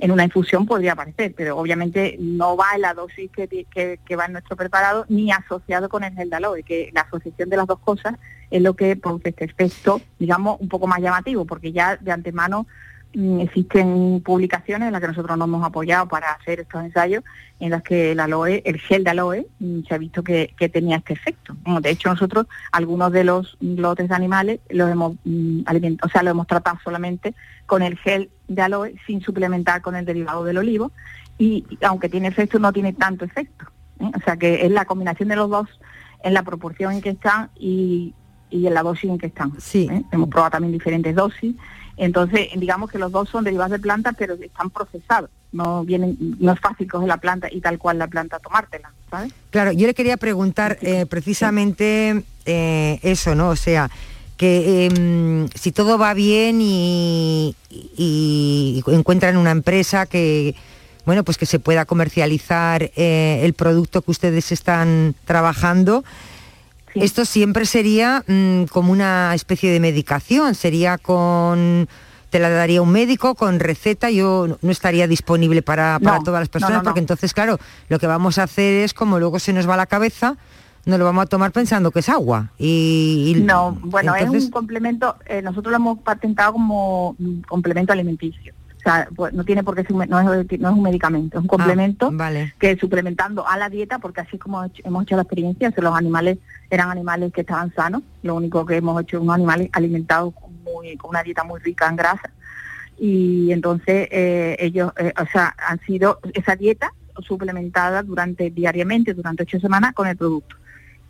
en una infusión podría aparecer, pero obviamente no va en la dosis que, va en nuestro preparado ni asociado con el gel de aloe, que la asociación de las dos cosas es lo que produce este efecto, digamos, un poco más llamativo, porque ya de antemano existen publicaciones en las que nosotros nos hemos apoyado para hacer estos ensayos, en las que el aloe, el gel de aloe, mm, se ha visto que, tenía este efecto. De hecho, nosotros algunos de los lotes de animales los hemos mm, o sea, lo hemos tratado solamente con el gel de aloe sin suplementar con el derivado del olivo y aunque tiene efecto no tiene tanto efecto. ¿eh? O sea que es la combinación de los dos en la proporción en que están y, y en la dosis en que están. Sí. ¿eh? Hemos probado también diferentes dosis. Entonces, digamos que los dos son derivados de planta, pero están procesados. No vienen, no es fácil coger la planta y tal cual la planta tomártela, ¿sabes? Claro, yo le quería preguntar eh, precisamente eh, eso, ¿no? O sea, que em, si todo va bien y, y, encuentran una empresa que bueno pues que se pueda comercializar el producto que ustedes están trabajando esto siempre sería mm, como una especie de medicación, sería con te la daría un médico con receta, yo no estaría disponible para, todas las personas, porque entonces, claro, lo que vamos a hacer es como luego se nos va la cabeza, no lo vamos a tomar pensando que es agua. Y, no, bueno, es un complemento, eh, nosotros lo hemos patentado como complemento alimenticio. O sea, pues, no tiene por qué ser, no es, un medicamento, es un ah, complemento que suplementando a la dieta, porque así como hemos hecho la experiencia, los animales eran animales que estaban sanos, lo único que hemos hecho es unos animales alimentados muy, con una dieta muy rica en grasa. Y entonces eh, ellos, eh, o sea, han sido esa dieta suplementada durante diariamente, durante ocho semanas con el producto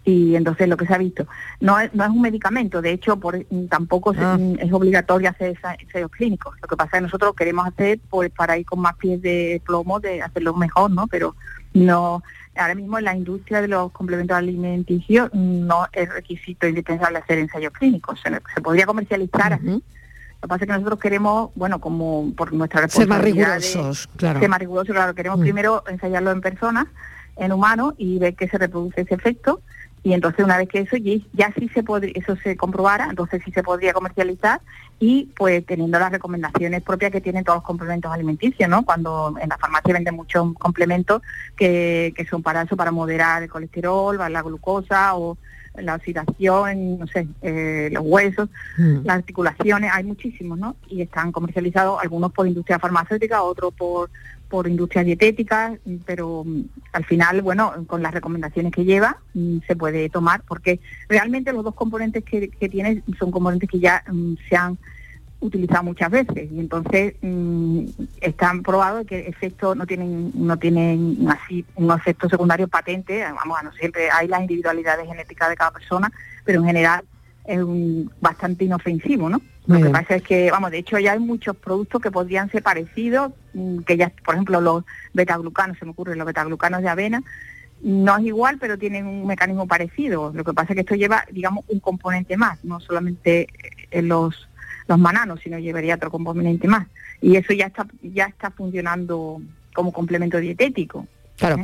y entonces lo que se ha visto no es, no es un medicamento de hecho por, tampoco ah. es obligatorio hacer ensayos clínicos lo que pasa es que nosotros queremos hacer pues para ir con más pies de plomo de hacerlo mejor no pero no ahora mismo en la industria de los complementos alimenticios no es requisito indispensable hacer ensayos clínicos se, podría comercializar así lo que pasa es que nosotros queremos, bueno, como por nuestra responsabilidad... Ser más rigurosos, claro. Ser más rigurosos, claro. Queremos mm. primero ensayarlo en personas, en humanos, y ver que se reproduce ese efecto y entonces una vez que eso ya, sí se podría, eso se comprobara, entonces sí se podría comercializar y pues teniendo las recomendaciones propias que tienen todos los complementos alimenticios, ¿no? Cuando en la farmacia venden muchos complementos que, que son para eso, para moderar el colesterol, la glucosa o la oxidación, no sé, eh, los huesos, mm. las articulaciones, hay muchísimos, ¿no? Y están comercializados algunos por industria farmacéutica, otros por por industria dietética, pero mm, al final, bueno, con las recomendaciones que lleva, mm, se puede tomar, porque realmente los dos componentes que, que tiene son componentes que ya mm, se han utilizado muchas veces. Y entonces están probados que efectos no tienen no tienen así un efecto secundario patente. Vamos no siempre hay las individualidades genéticas de cada persona pero en general es un, bastante inofensivo no lo que pasa es que, vamos, de hecho ya hay muchos productos que podrían ser parecidos, mm, que ya, por ejemplo, los betaglucanos, se me ocurre, los betaglucanos de avena, no es igual, pero tienen un mecanismo parecido. Lo que pasa es que esto lleva, digamos, un componente más, no solamente en los, los mananos, sino llevaría otro componente más. Y eso ya está, ya está funcionando como complemento dietético. Claro.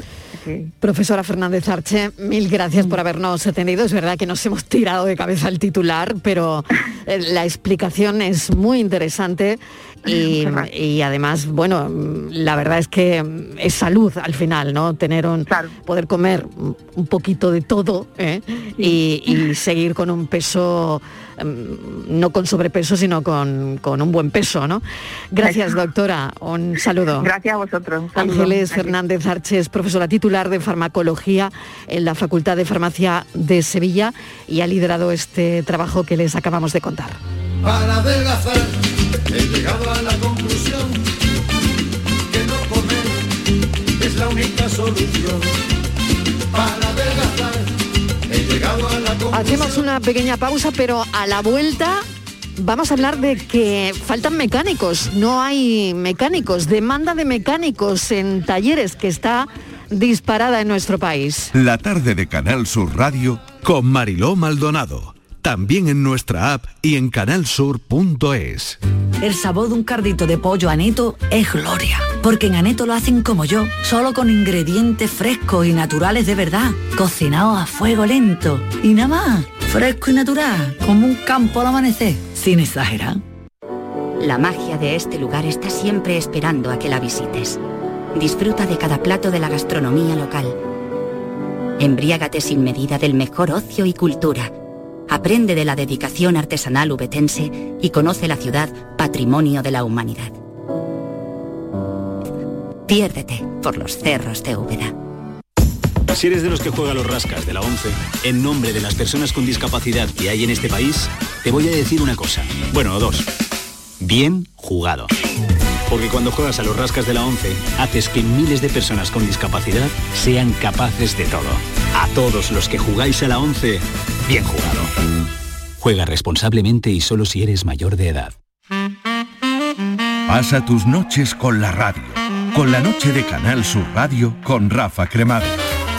Profesora Fernández Arche, mil gracias por habernos atendido. Es verdad que nos hemos tirado de cabeza el titular, pero eh, la explicación es muy interesante y, además, bueno, la verdad es que es salud al final, ¿no? Tener un, poder comer un poquito de todo ¿eh? y seguir con un peso Em, no con sobrepeso, sino con, un buen peso, ¿no? Gracias, doctora. Un saludo. Gracias a vosotros. Ángeles Fernández Arches, profesora titular de farmacología en la Facultad de Farmacia de Sevilla y ha liderado este trabajo que les acabamos de contar. Para adelgazar, he llegado a la conclusión que no comer es la única solución. Para Hacemos una pequeña pausa, pero a la vuelta vamos a hablar de que faltan mecánicos, no hay mecánicos, demanda de mecánicos en talleres que está disparada en nuestro país. La tarde de Canal Sur Radio con Mariló Maldonado también en nuestra app y en canalsur.es. El sabor de un cardito de pollo aneto es gloria, porque en aneto lo hacen como yo, solo con ingredientes frescos y naturales de verdad, cocinados a fuego lento y nada más, fresco y natural, como un campo al amanecer, sin exagerar. La magia de este lugar está siempre esperando a que la visites. Disfruta de cada plato de la gastronomía local. Embriágate sin medida del mejor ocio y cultura aprende de la dedicación artesanal ubetense y conoce la ciudad patrimonio de la humanidad. Piérdete por los cerros de Úbeda. Si eres de los que juega los rascas de la 11, en nombre de las personas con discapacidad que hay en este país, te voy a decir una cosa. Bueno, dos. Bien jugado. Porque cuando juegas a los rascas de la 11, haces que miles de personas con discapacidad sean capaces de todo. A todos los que jugáis a la 11, bien jugado. Juega responsablemente y solo si eres mayor de edad. Pasa tus noches con la radio. Con la noche de Canal Sur Radio con Rafa Cremades.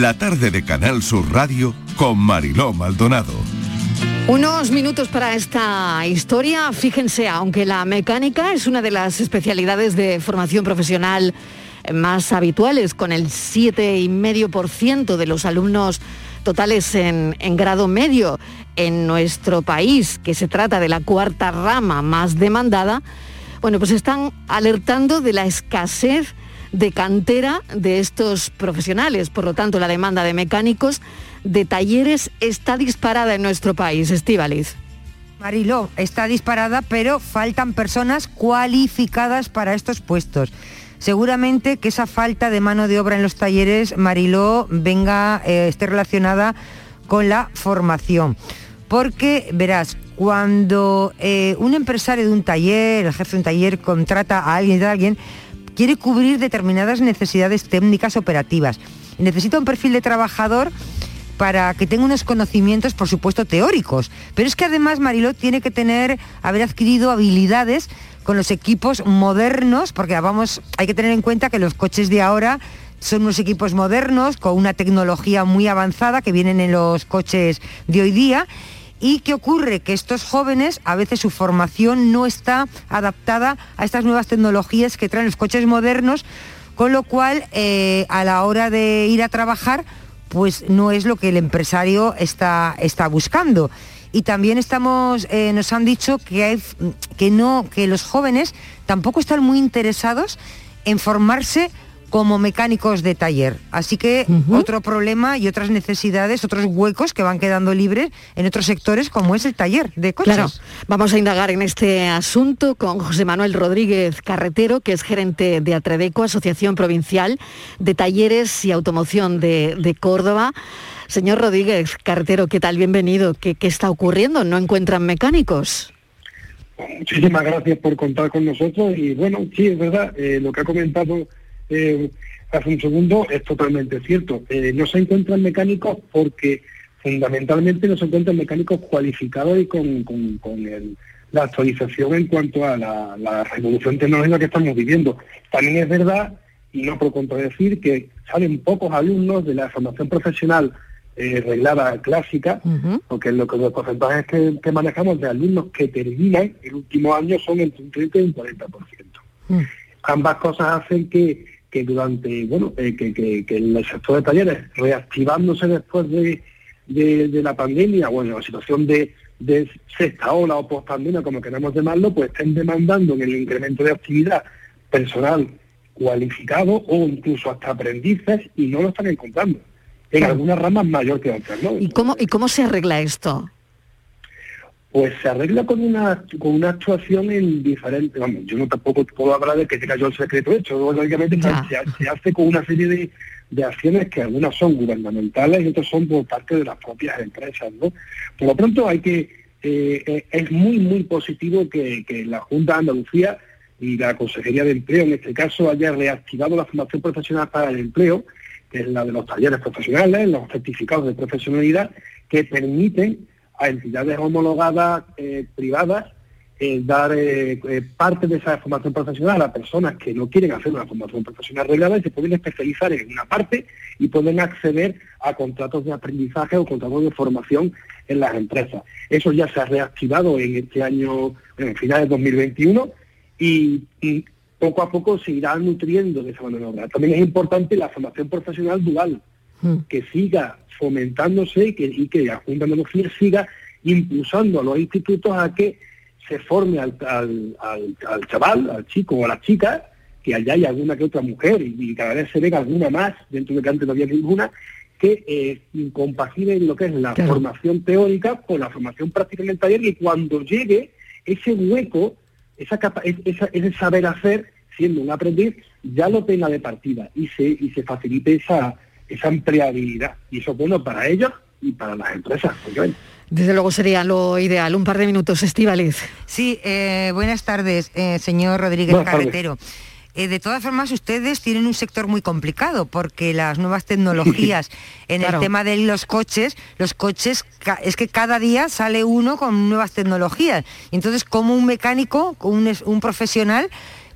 La tarde de Canal Sur Radio con Mariló Maldonado. Unos minutos para esta historia. Fíjense, aunque la mecánica es una de las especialidades de formación profesional más habituales, con el 7,5% de los alumnos totales en, en, grado medio en nuestro país, que se trata de la cuarta rama más demandada, bueno, pues están alertando de la escasez de cantera de estos profesionales. Por lo tanto, la demanda de mecánicos de talleres está disparada en nuestro país. Estíbaliz. Mariló, está disparada, pero faltan personas cualificadas para estos puestos. Seguramente que esa falta de mano de obra en los talleres, Mariló, venga, eh, esté relacionada con la formación. Porque, verás, cuando eh, un empresario de un taller, el jefe de un taller, contrata a alguien de alguien, quiere cubrir determinadas necesidades técnicas operativas. Necesita un perfil de trabajador para que tenga unos conocimientos, por supuesto, teóricos. Pero es que además Mariló tiene que tener, haber adquirido habilidades con los equipos modernos, porque vamos, hay que tener en cuenta que los coches de ahora son unos equipos modernos, con una tecnología muy avanzada que vienen en los coches de hoy día ¿Y qué ocurre? Que estos jóvenes, a veces su formación no está adaptada a estas nuevas tecnologías que traen los coches modernos, con lo cual eh, a la hora de ir a trabajar, pues no es lo que el empresario está, está buscando. Y también estamos, eh, nos han dicho que, que, no, que los jóvenes tampoco están muy interesados en formarse como mecánicos de taller. Así que otro problema y otras necesidades, otros huecos que van quedando libres en otros sectores como es el taller de coches. Claro, vamos a indagar en este asunto con José Manuel Rodríguez Carretero, que es gerente de Atredeco, Asociación Provincial de Talleres y Automoción de, Córdoba. Señor Rodríguez Carretero, ¿qué tal? Bienvenido. ¿Qué, está ocurriendo? ¿No encuentran mecánicos? Muchísimas gracias por contar con nosotros y bueno, sí, es verdad, eh, lo que ha comentado eh, hace un segundo es totalmente cierto. Eh, no se encuentran mecánicos porque fundamentalmente no se encuentran mecánicos cualificados y con, la actualización en cuanto a la, revolución tecnológica que estamos viviendo. También es verdad, y no por contradecir, que salen pocos alumnos de la formación profesional eh, reglada clásica, porque lo que los porcentajes que, que, manejamos de alumnos que terminan el último año son entre un 30 y un 40%. Mm. Ambas cosas hacen que que durante, bueno, eh, que, que, que, el sector de talleres, reactivándose después de, de, la pandemia, bueno, la situación de, de sexta ola o post-pandemia, como queramos llamarlo, pues estén demandando en el incremento de actividad personal cualificado o incluso hasta aprendices y no lo están encontrando. En algunas ramas mayor que otras, ¿no? ¿Y cómo, ¿Y cómo se arregla esto? Pues se arregla con una con una actuación en diferente, vamos, yo no tampoco puedo hablar de que se cayó el secreto hecho, lógicamente se, hace con una serie de, de, acciones que algunas son gubernamentales y otras son por parte de las propias empresas, ¿no? Por lo pronto hay que, eh, eh, es muy, muy positivo que, que la Junta de Andalucía y la Consejería de Empleo en este caso haya reactivado la formación profesional para el empleo, que es la de los talleres profesionales, los certificados de profesionalidad, que permiten a entidades homologadas eh, privadas eh, dar eh, eh, parte de esa formación profesional a personas que no quieren hacer una formación profesional reglada y se pueden especializar en una parte y pueden acceder a contratos de aprendizaje o contratos de formación en las empresas. Eso ya se ha reactivado en este año, en finales de 2021, y, poco a poco se irá nutriendo de esa manera. También es importante la formación profesional dual, hmm. que siga fomentándose y que, y que la Junta de Andalucía siga impulsando a los institutos a que se forme al, chaval, al chico o a la chica, que allá hay alguna que otra mujer y, cada vez se ve alguna más, dentro de que antes no había ninguna, que eh, compagine lo que es la formación teórica con la formación práctica en el taller y cuando llegue ese hueco, esa, ese saber hacer, siendo un aprendiz, ya lo tenga de partida y se, y se facilite esa, esa empleabilidad. Y eso es bueno para ellos y para las empresas, desde luego sería lo ideal. Un par de minutos, Estivaliz. Sí, eh, buenas tardes, eh, señor Rodríguez Carretero. Eh, de todas formas, ustedes tienen un sector muy complicado porque las nuevas tecnologías en el tema de los coches, los coches, es que cada día sale uno con nuevas tecnologías. Entonces, ¿cómo un mecánico, un, un profesional,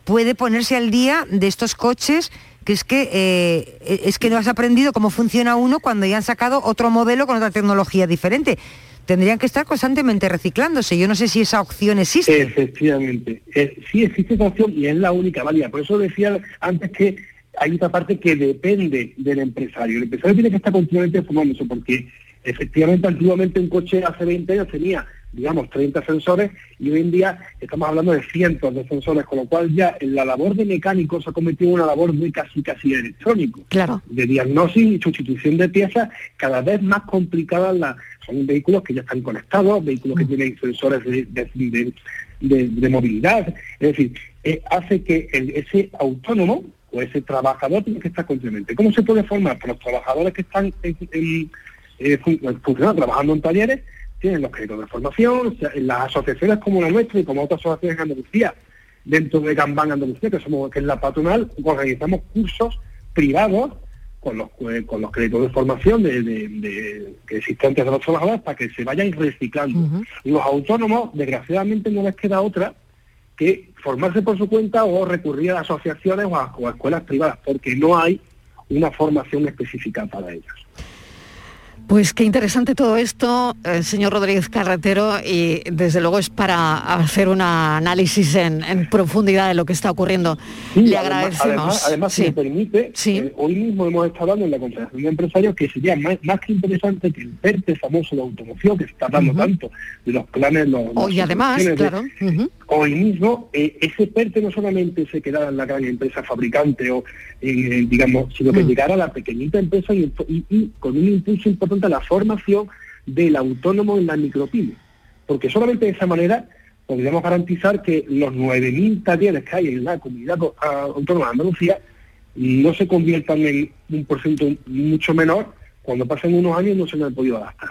puede ponerse al día de estos coches que es que es que no has aprendido cómo funciona uno cuando ya han sacado otro modelo con otra tecnología diferente tendrían que estar constantemente reciclándose. Yo no sé si esa opción existe. Efectivamente, eh, sí existe esa opción y es la única válida. Por eso decía antes que hay otra parte que depende del empresario. El empresario tiene que estar continuamente formándose porque efectivamente antiguamente un coche hace 20 años tenía digamos, 30 sensores y hoy en día estamos hablando de cientos de sensores, con lo cual ya en la labor de mecánico se ha convertido en una labor muy casi casi electrónico, claro. de diagnóstico y sustitución de piezas, cada vez más complicadas la, son vehículos que ya están conectados, vehículos que mm. tienen sensores de, movilidad, es decir, eh, hace que ese autónomo o ese trabajador tiene que estar continuamente. ¿Cómo se puede formar? Por los trabajadores que están en, eh, funcionando, trabajando en talleres, tienen los créditos de formación, en las asociaciones como la nuestra y como otras asociaciones en Andalucía, dentro de Gambán Andalucía, que somos que es la patronal, organizamos cursos privados con los, eh, con los créditos de formación de, de, existentes de los trabajadores para que se vayan reciclando. Los autónomos, desgraciadamente, no les queda otra que formarse por su cuenta o recurrir a asociaciones o a escuelas privadas, porque no hay una formación específica para ellos. Pues qué interesante todo esto, eh, señor Rodríguez Carretero, y desde luego es para hacer un análisis en, profundidad de lo que está ocurriendo. Le agradecemos. Además, si me permite, eh, hoy mismo hemos estado hablando en la Confederación de Empresarios que sería más, que interesante que el PERTE famoso de automoción, que se está hablando tanto de los planes, los... Hoy además, claro. Hoy mismo, eh, ese PERTE no solamente se quedara en la gran empresa fabricante o, digamos, sino que mm. llegara a la pequeñita empresa y con un impulso importante la formación del autónomo en la micropyme, porque solamente de esa manera podríamos garantizar que los 9.000 talleres que hay en la comunidad autónoma de Andalucía no se conviertan en un porcentaje mucho menor cuando pasen unos años no se han podido adaptar.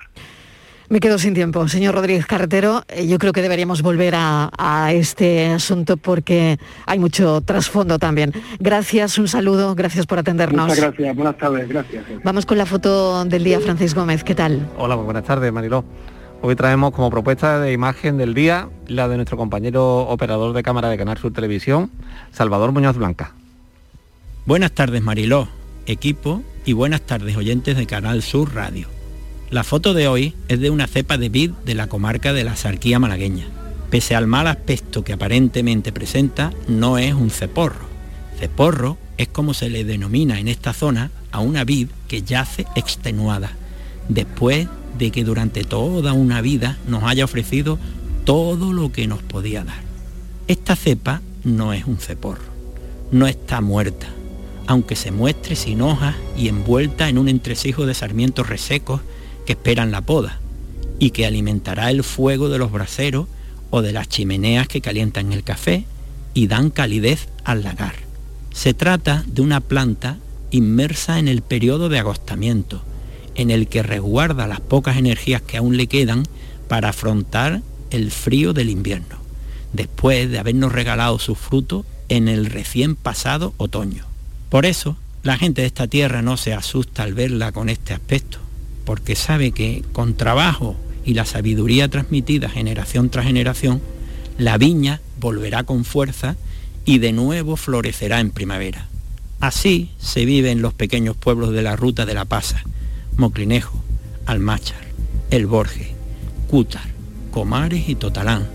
Me quedo sin tiempo. Señor Rodríguez Carretero, eh, yo creo que deberíamos volver a, este asunto porque hay mucho trasfondo también. Gracias, un saludo, gracias por atendernos. Muchas gracias, buenas tardes, gracias. Vamos con la foto del día, Francis Gómez, ¿qué tal? Hola, muy buenas tardes, Mariló. Hoy traemos como propuesta de imagen del día la de nuestro compañero operador de cámara de Canal Sur Televisión, Salvador Muñoz Blanca. Buenas tardes, Mariló, equipo y buenas tardes, oyentes de Canal Sur Radio. La foto de hoy es de una cepa de vid de la comarca de la Sarquía malagueña. Pese al mal aspecto que aparentemente presenta, no es un ceporro. Ceporro es como se le denomina en esta zona a una vid que yace extenuada, después de que durante toda una vida nos haya ofrecido todo lo que nos podía dar. Esta cepa no es un ceporro, no está muerta, aunque se muestre sin hojas y envuelta en un entresijo de sarmientos resecos que esperan la poda y que alimentará el fuego de los braseros o de las chimeneas que calientan el café y dan calidez al lagar. Se trata de una planta inmersa en el periodo de agostamiento, en el que resguarda las pocas energías que aún le quedan para afrontar el frío del invierno, después de habernos regalado su fruto en el recién pasado otoño. Por eso, la gente de esta tierra no se asusta al verla con este aspecto, porque sabe que con trabajo y la sabiduría transmitida generación tras generación, la viña volverá con fuerza y de nuevo florecerá en primavera. Así se vive en los pequeños pueblos de la ruta de la Pasa, Moclinejo, Almáchar, El Borge, Cútar, Comares y Totalán,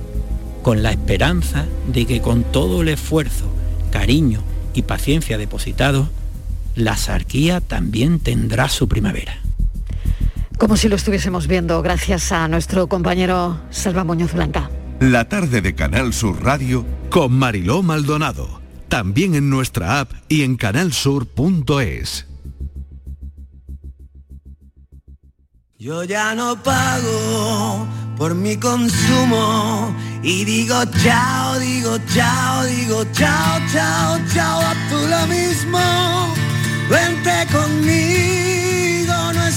con la esperanza de que con todo el esfuerzo, cariño y paciencia depositados, la sarquía también tendrá su primavera. Como si lo estuviésemos viendo gracias a nuestro compañero Salva Muñoz Blanca. La tarde de Canal Sur Radio con Mariló Maldonado. También en nuestra app y en canalsur.es. Yo ya no pago por mi consumo y digo chao, digo chao, digo chao, chao, chao, a tú lo mismo. Vente conmigo,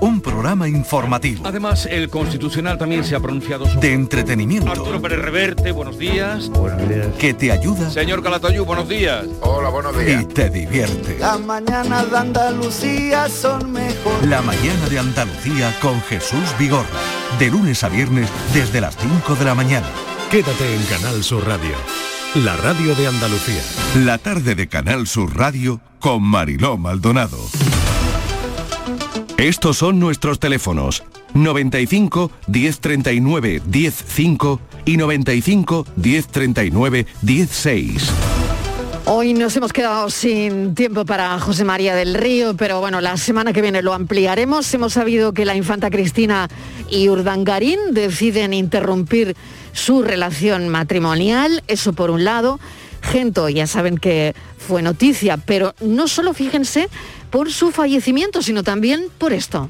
Un programa informativo. Además, el Constitucional también se ha pronunciado sobre... De entretenimiento. Arturo Pérez Reverte, buenos días. Buenos días. Que te ayuda. Señor Calatayú, buenos días. Hola, buenos días. Y te divierte. Las mañanas de Andalucía son mejor. La mañana de Andalucía con Jesús Vigorra. De lunes a viernes desde las 5 de la mañana. Quédate en Canal Sur Radio. La radio de Andalucía. La tarde de Canal Sur Radio con Mariló Maldonado. Estos son nuestros teléfonos 95 1039 105 y 95 1039 16. Hoy nos hemos quedado sin tiempo para José María del Río, pero bueno, la semana que viene lo ampliaremos. Hemos sabido que la infanta Cristina y Urdangarín deciden interrumpir su relación matrimonial, eso por un lado. Gento, ya saben que fue noticia, pero no solo fíjense por su fallecimiento, sino también por esto.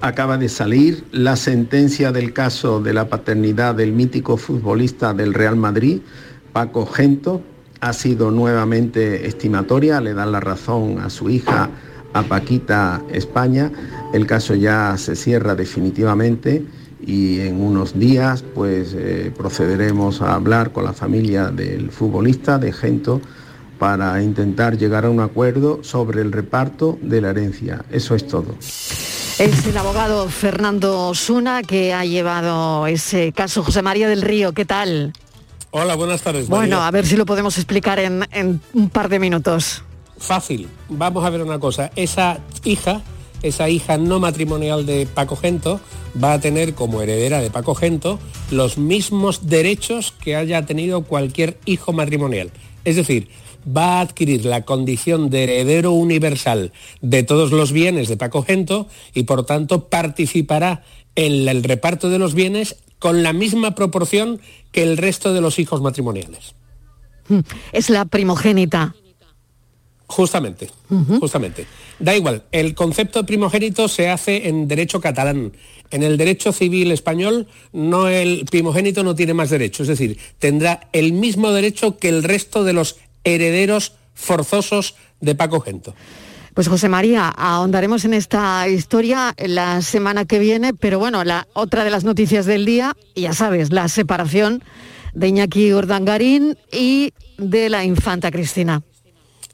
Acaba de salir la sentencia del caso de la paternidad del mítico futbolista del Real Madrid, Paco Gento. Ha sido nuevamente estimatoria, le dan la razón a su hija, a Paquita España. El caso ya se cierra definitivamente y en unos días pues eh, procederemos a hablar con la familia del futbolista de Gento para intentar llegar a un acuerdo sobre el reparto de la herencia. Eso es todo. Es el abogado Fernando Osuna que ha llevado ese caso. José María del Río, ¿qué tal? Hola, buenas tardes. Bueno, a ver si lo podemos explicar en, en un par de minutos. Fácil. Vamos a ver una cosa. Esa hija, esa hija no matrimonial de Paco Gento, va a tener como heredera de Paco Gento los mismos derechos que haya tenido cualquier hijo matrimonial. Es decir, va a adquirir la condición de heredero universal de todos los bienes de Paco Gento y por tanto participará en el reparto de los bienes con la misma proporción que el resto de los hijos matrimoniales. Es la primogénita. Justamente, justamente. Da igual, el concepto de primogénito se hace en derecho catalán. En el derecho civil español, no el primogénito no tiene más derecho, es decir, tendrá el mismo derecho que el resto de los herederos forzosos de Paco Gento. Pues José María, ahondaremos en esta historia la semana que viene, pero bueno, la otra de las noticias del día, ya sabes, la separación de Iñaki Urdangarín y de la infanta Cristina.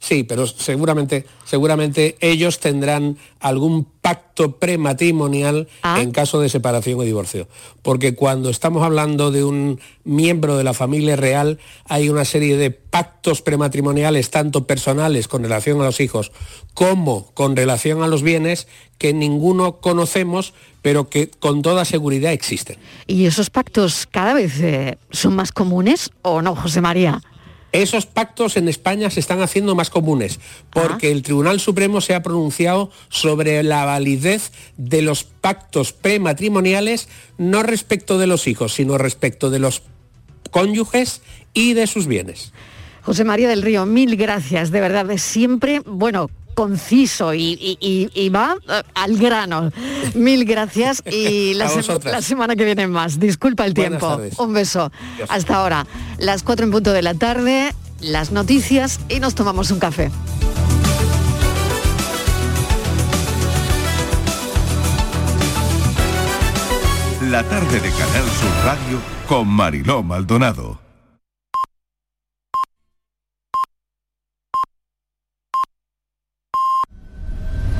Sí, pero seguramente, seguramente ellos tendrán algún pacto prematrimonial Ah. en caso de separación o divorcio. Porque cuando estamos hablando de un miembro de la familia real, hay una serie de pactos prematrimoniales, tanto personales con relación a los hijos como con relación a los bienes, que ninguno conocemos, pero que con toda seguridad existen. ¿Y esos pactos cada vez eh, son más comunes o no, José María? Esos pactos en España se están haciendo más comunes porque el Tribunal Supremo se ha pronunciado sobre la validez de los pactos prematrimoniales, no respecto de los hijos, sino respecto de los cónyuges y de sus bienes. José María del Río, mil gracias, de verdad, de siempre, bueno, conciso y, va eh, al grano. Mil gracias y la, semana que viene más. Disculpa el tiempo. Un beso. Hasta ahora. Las cuatro en punto de la tarde, las noticias y nos tomamos un café. La tarde de Canal Sur Radio con Mariló Maldonado.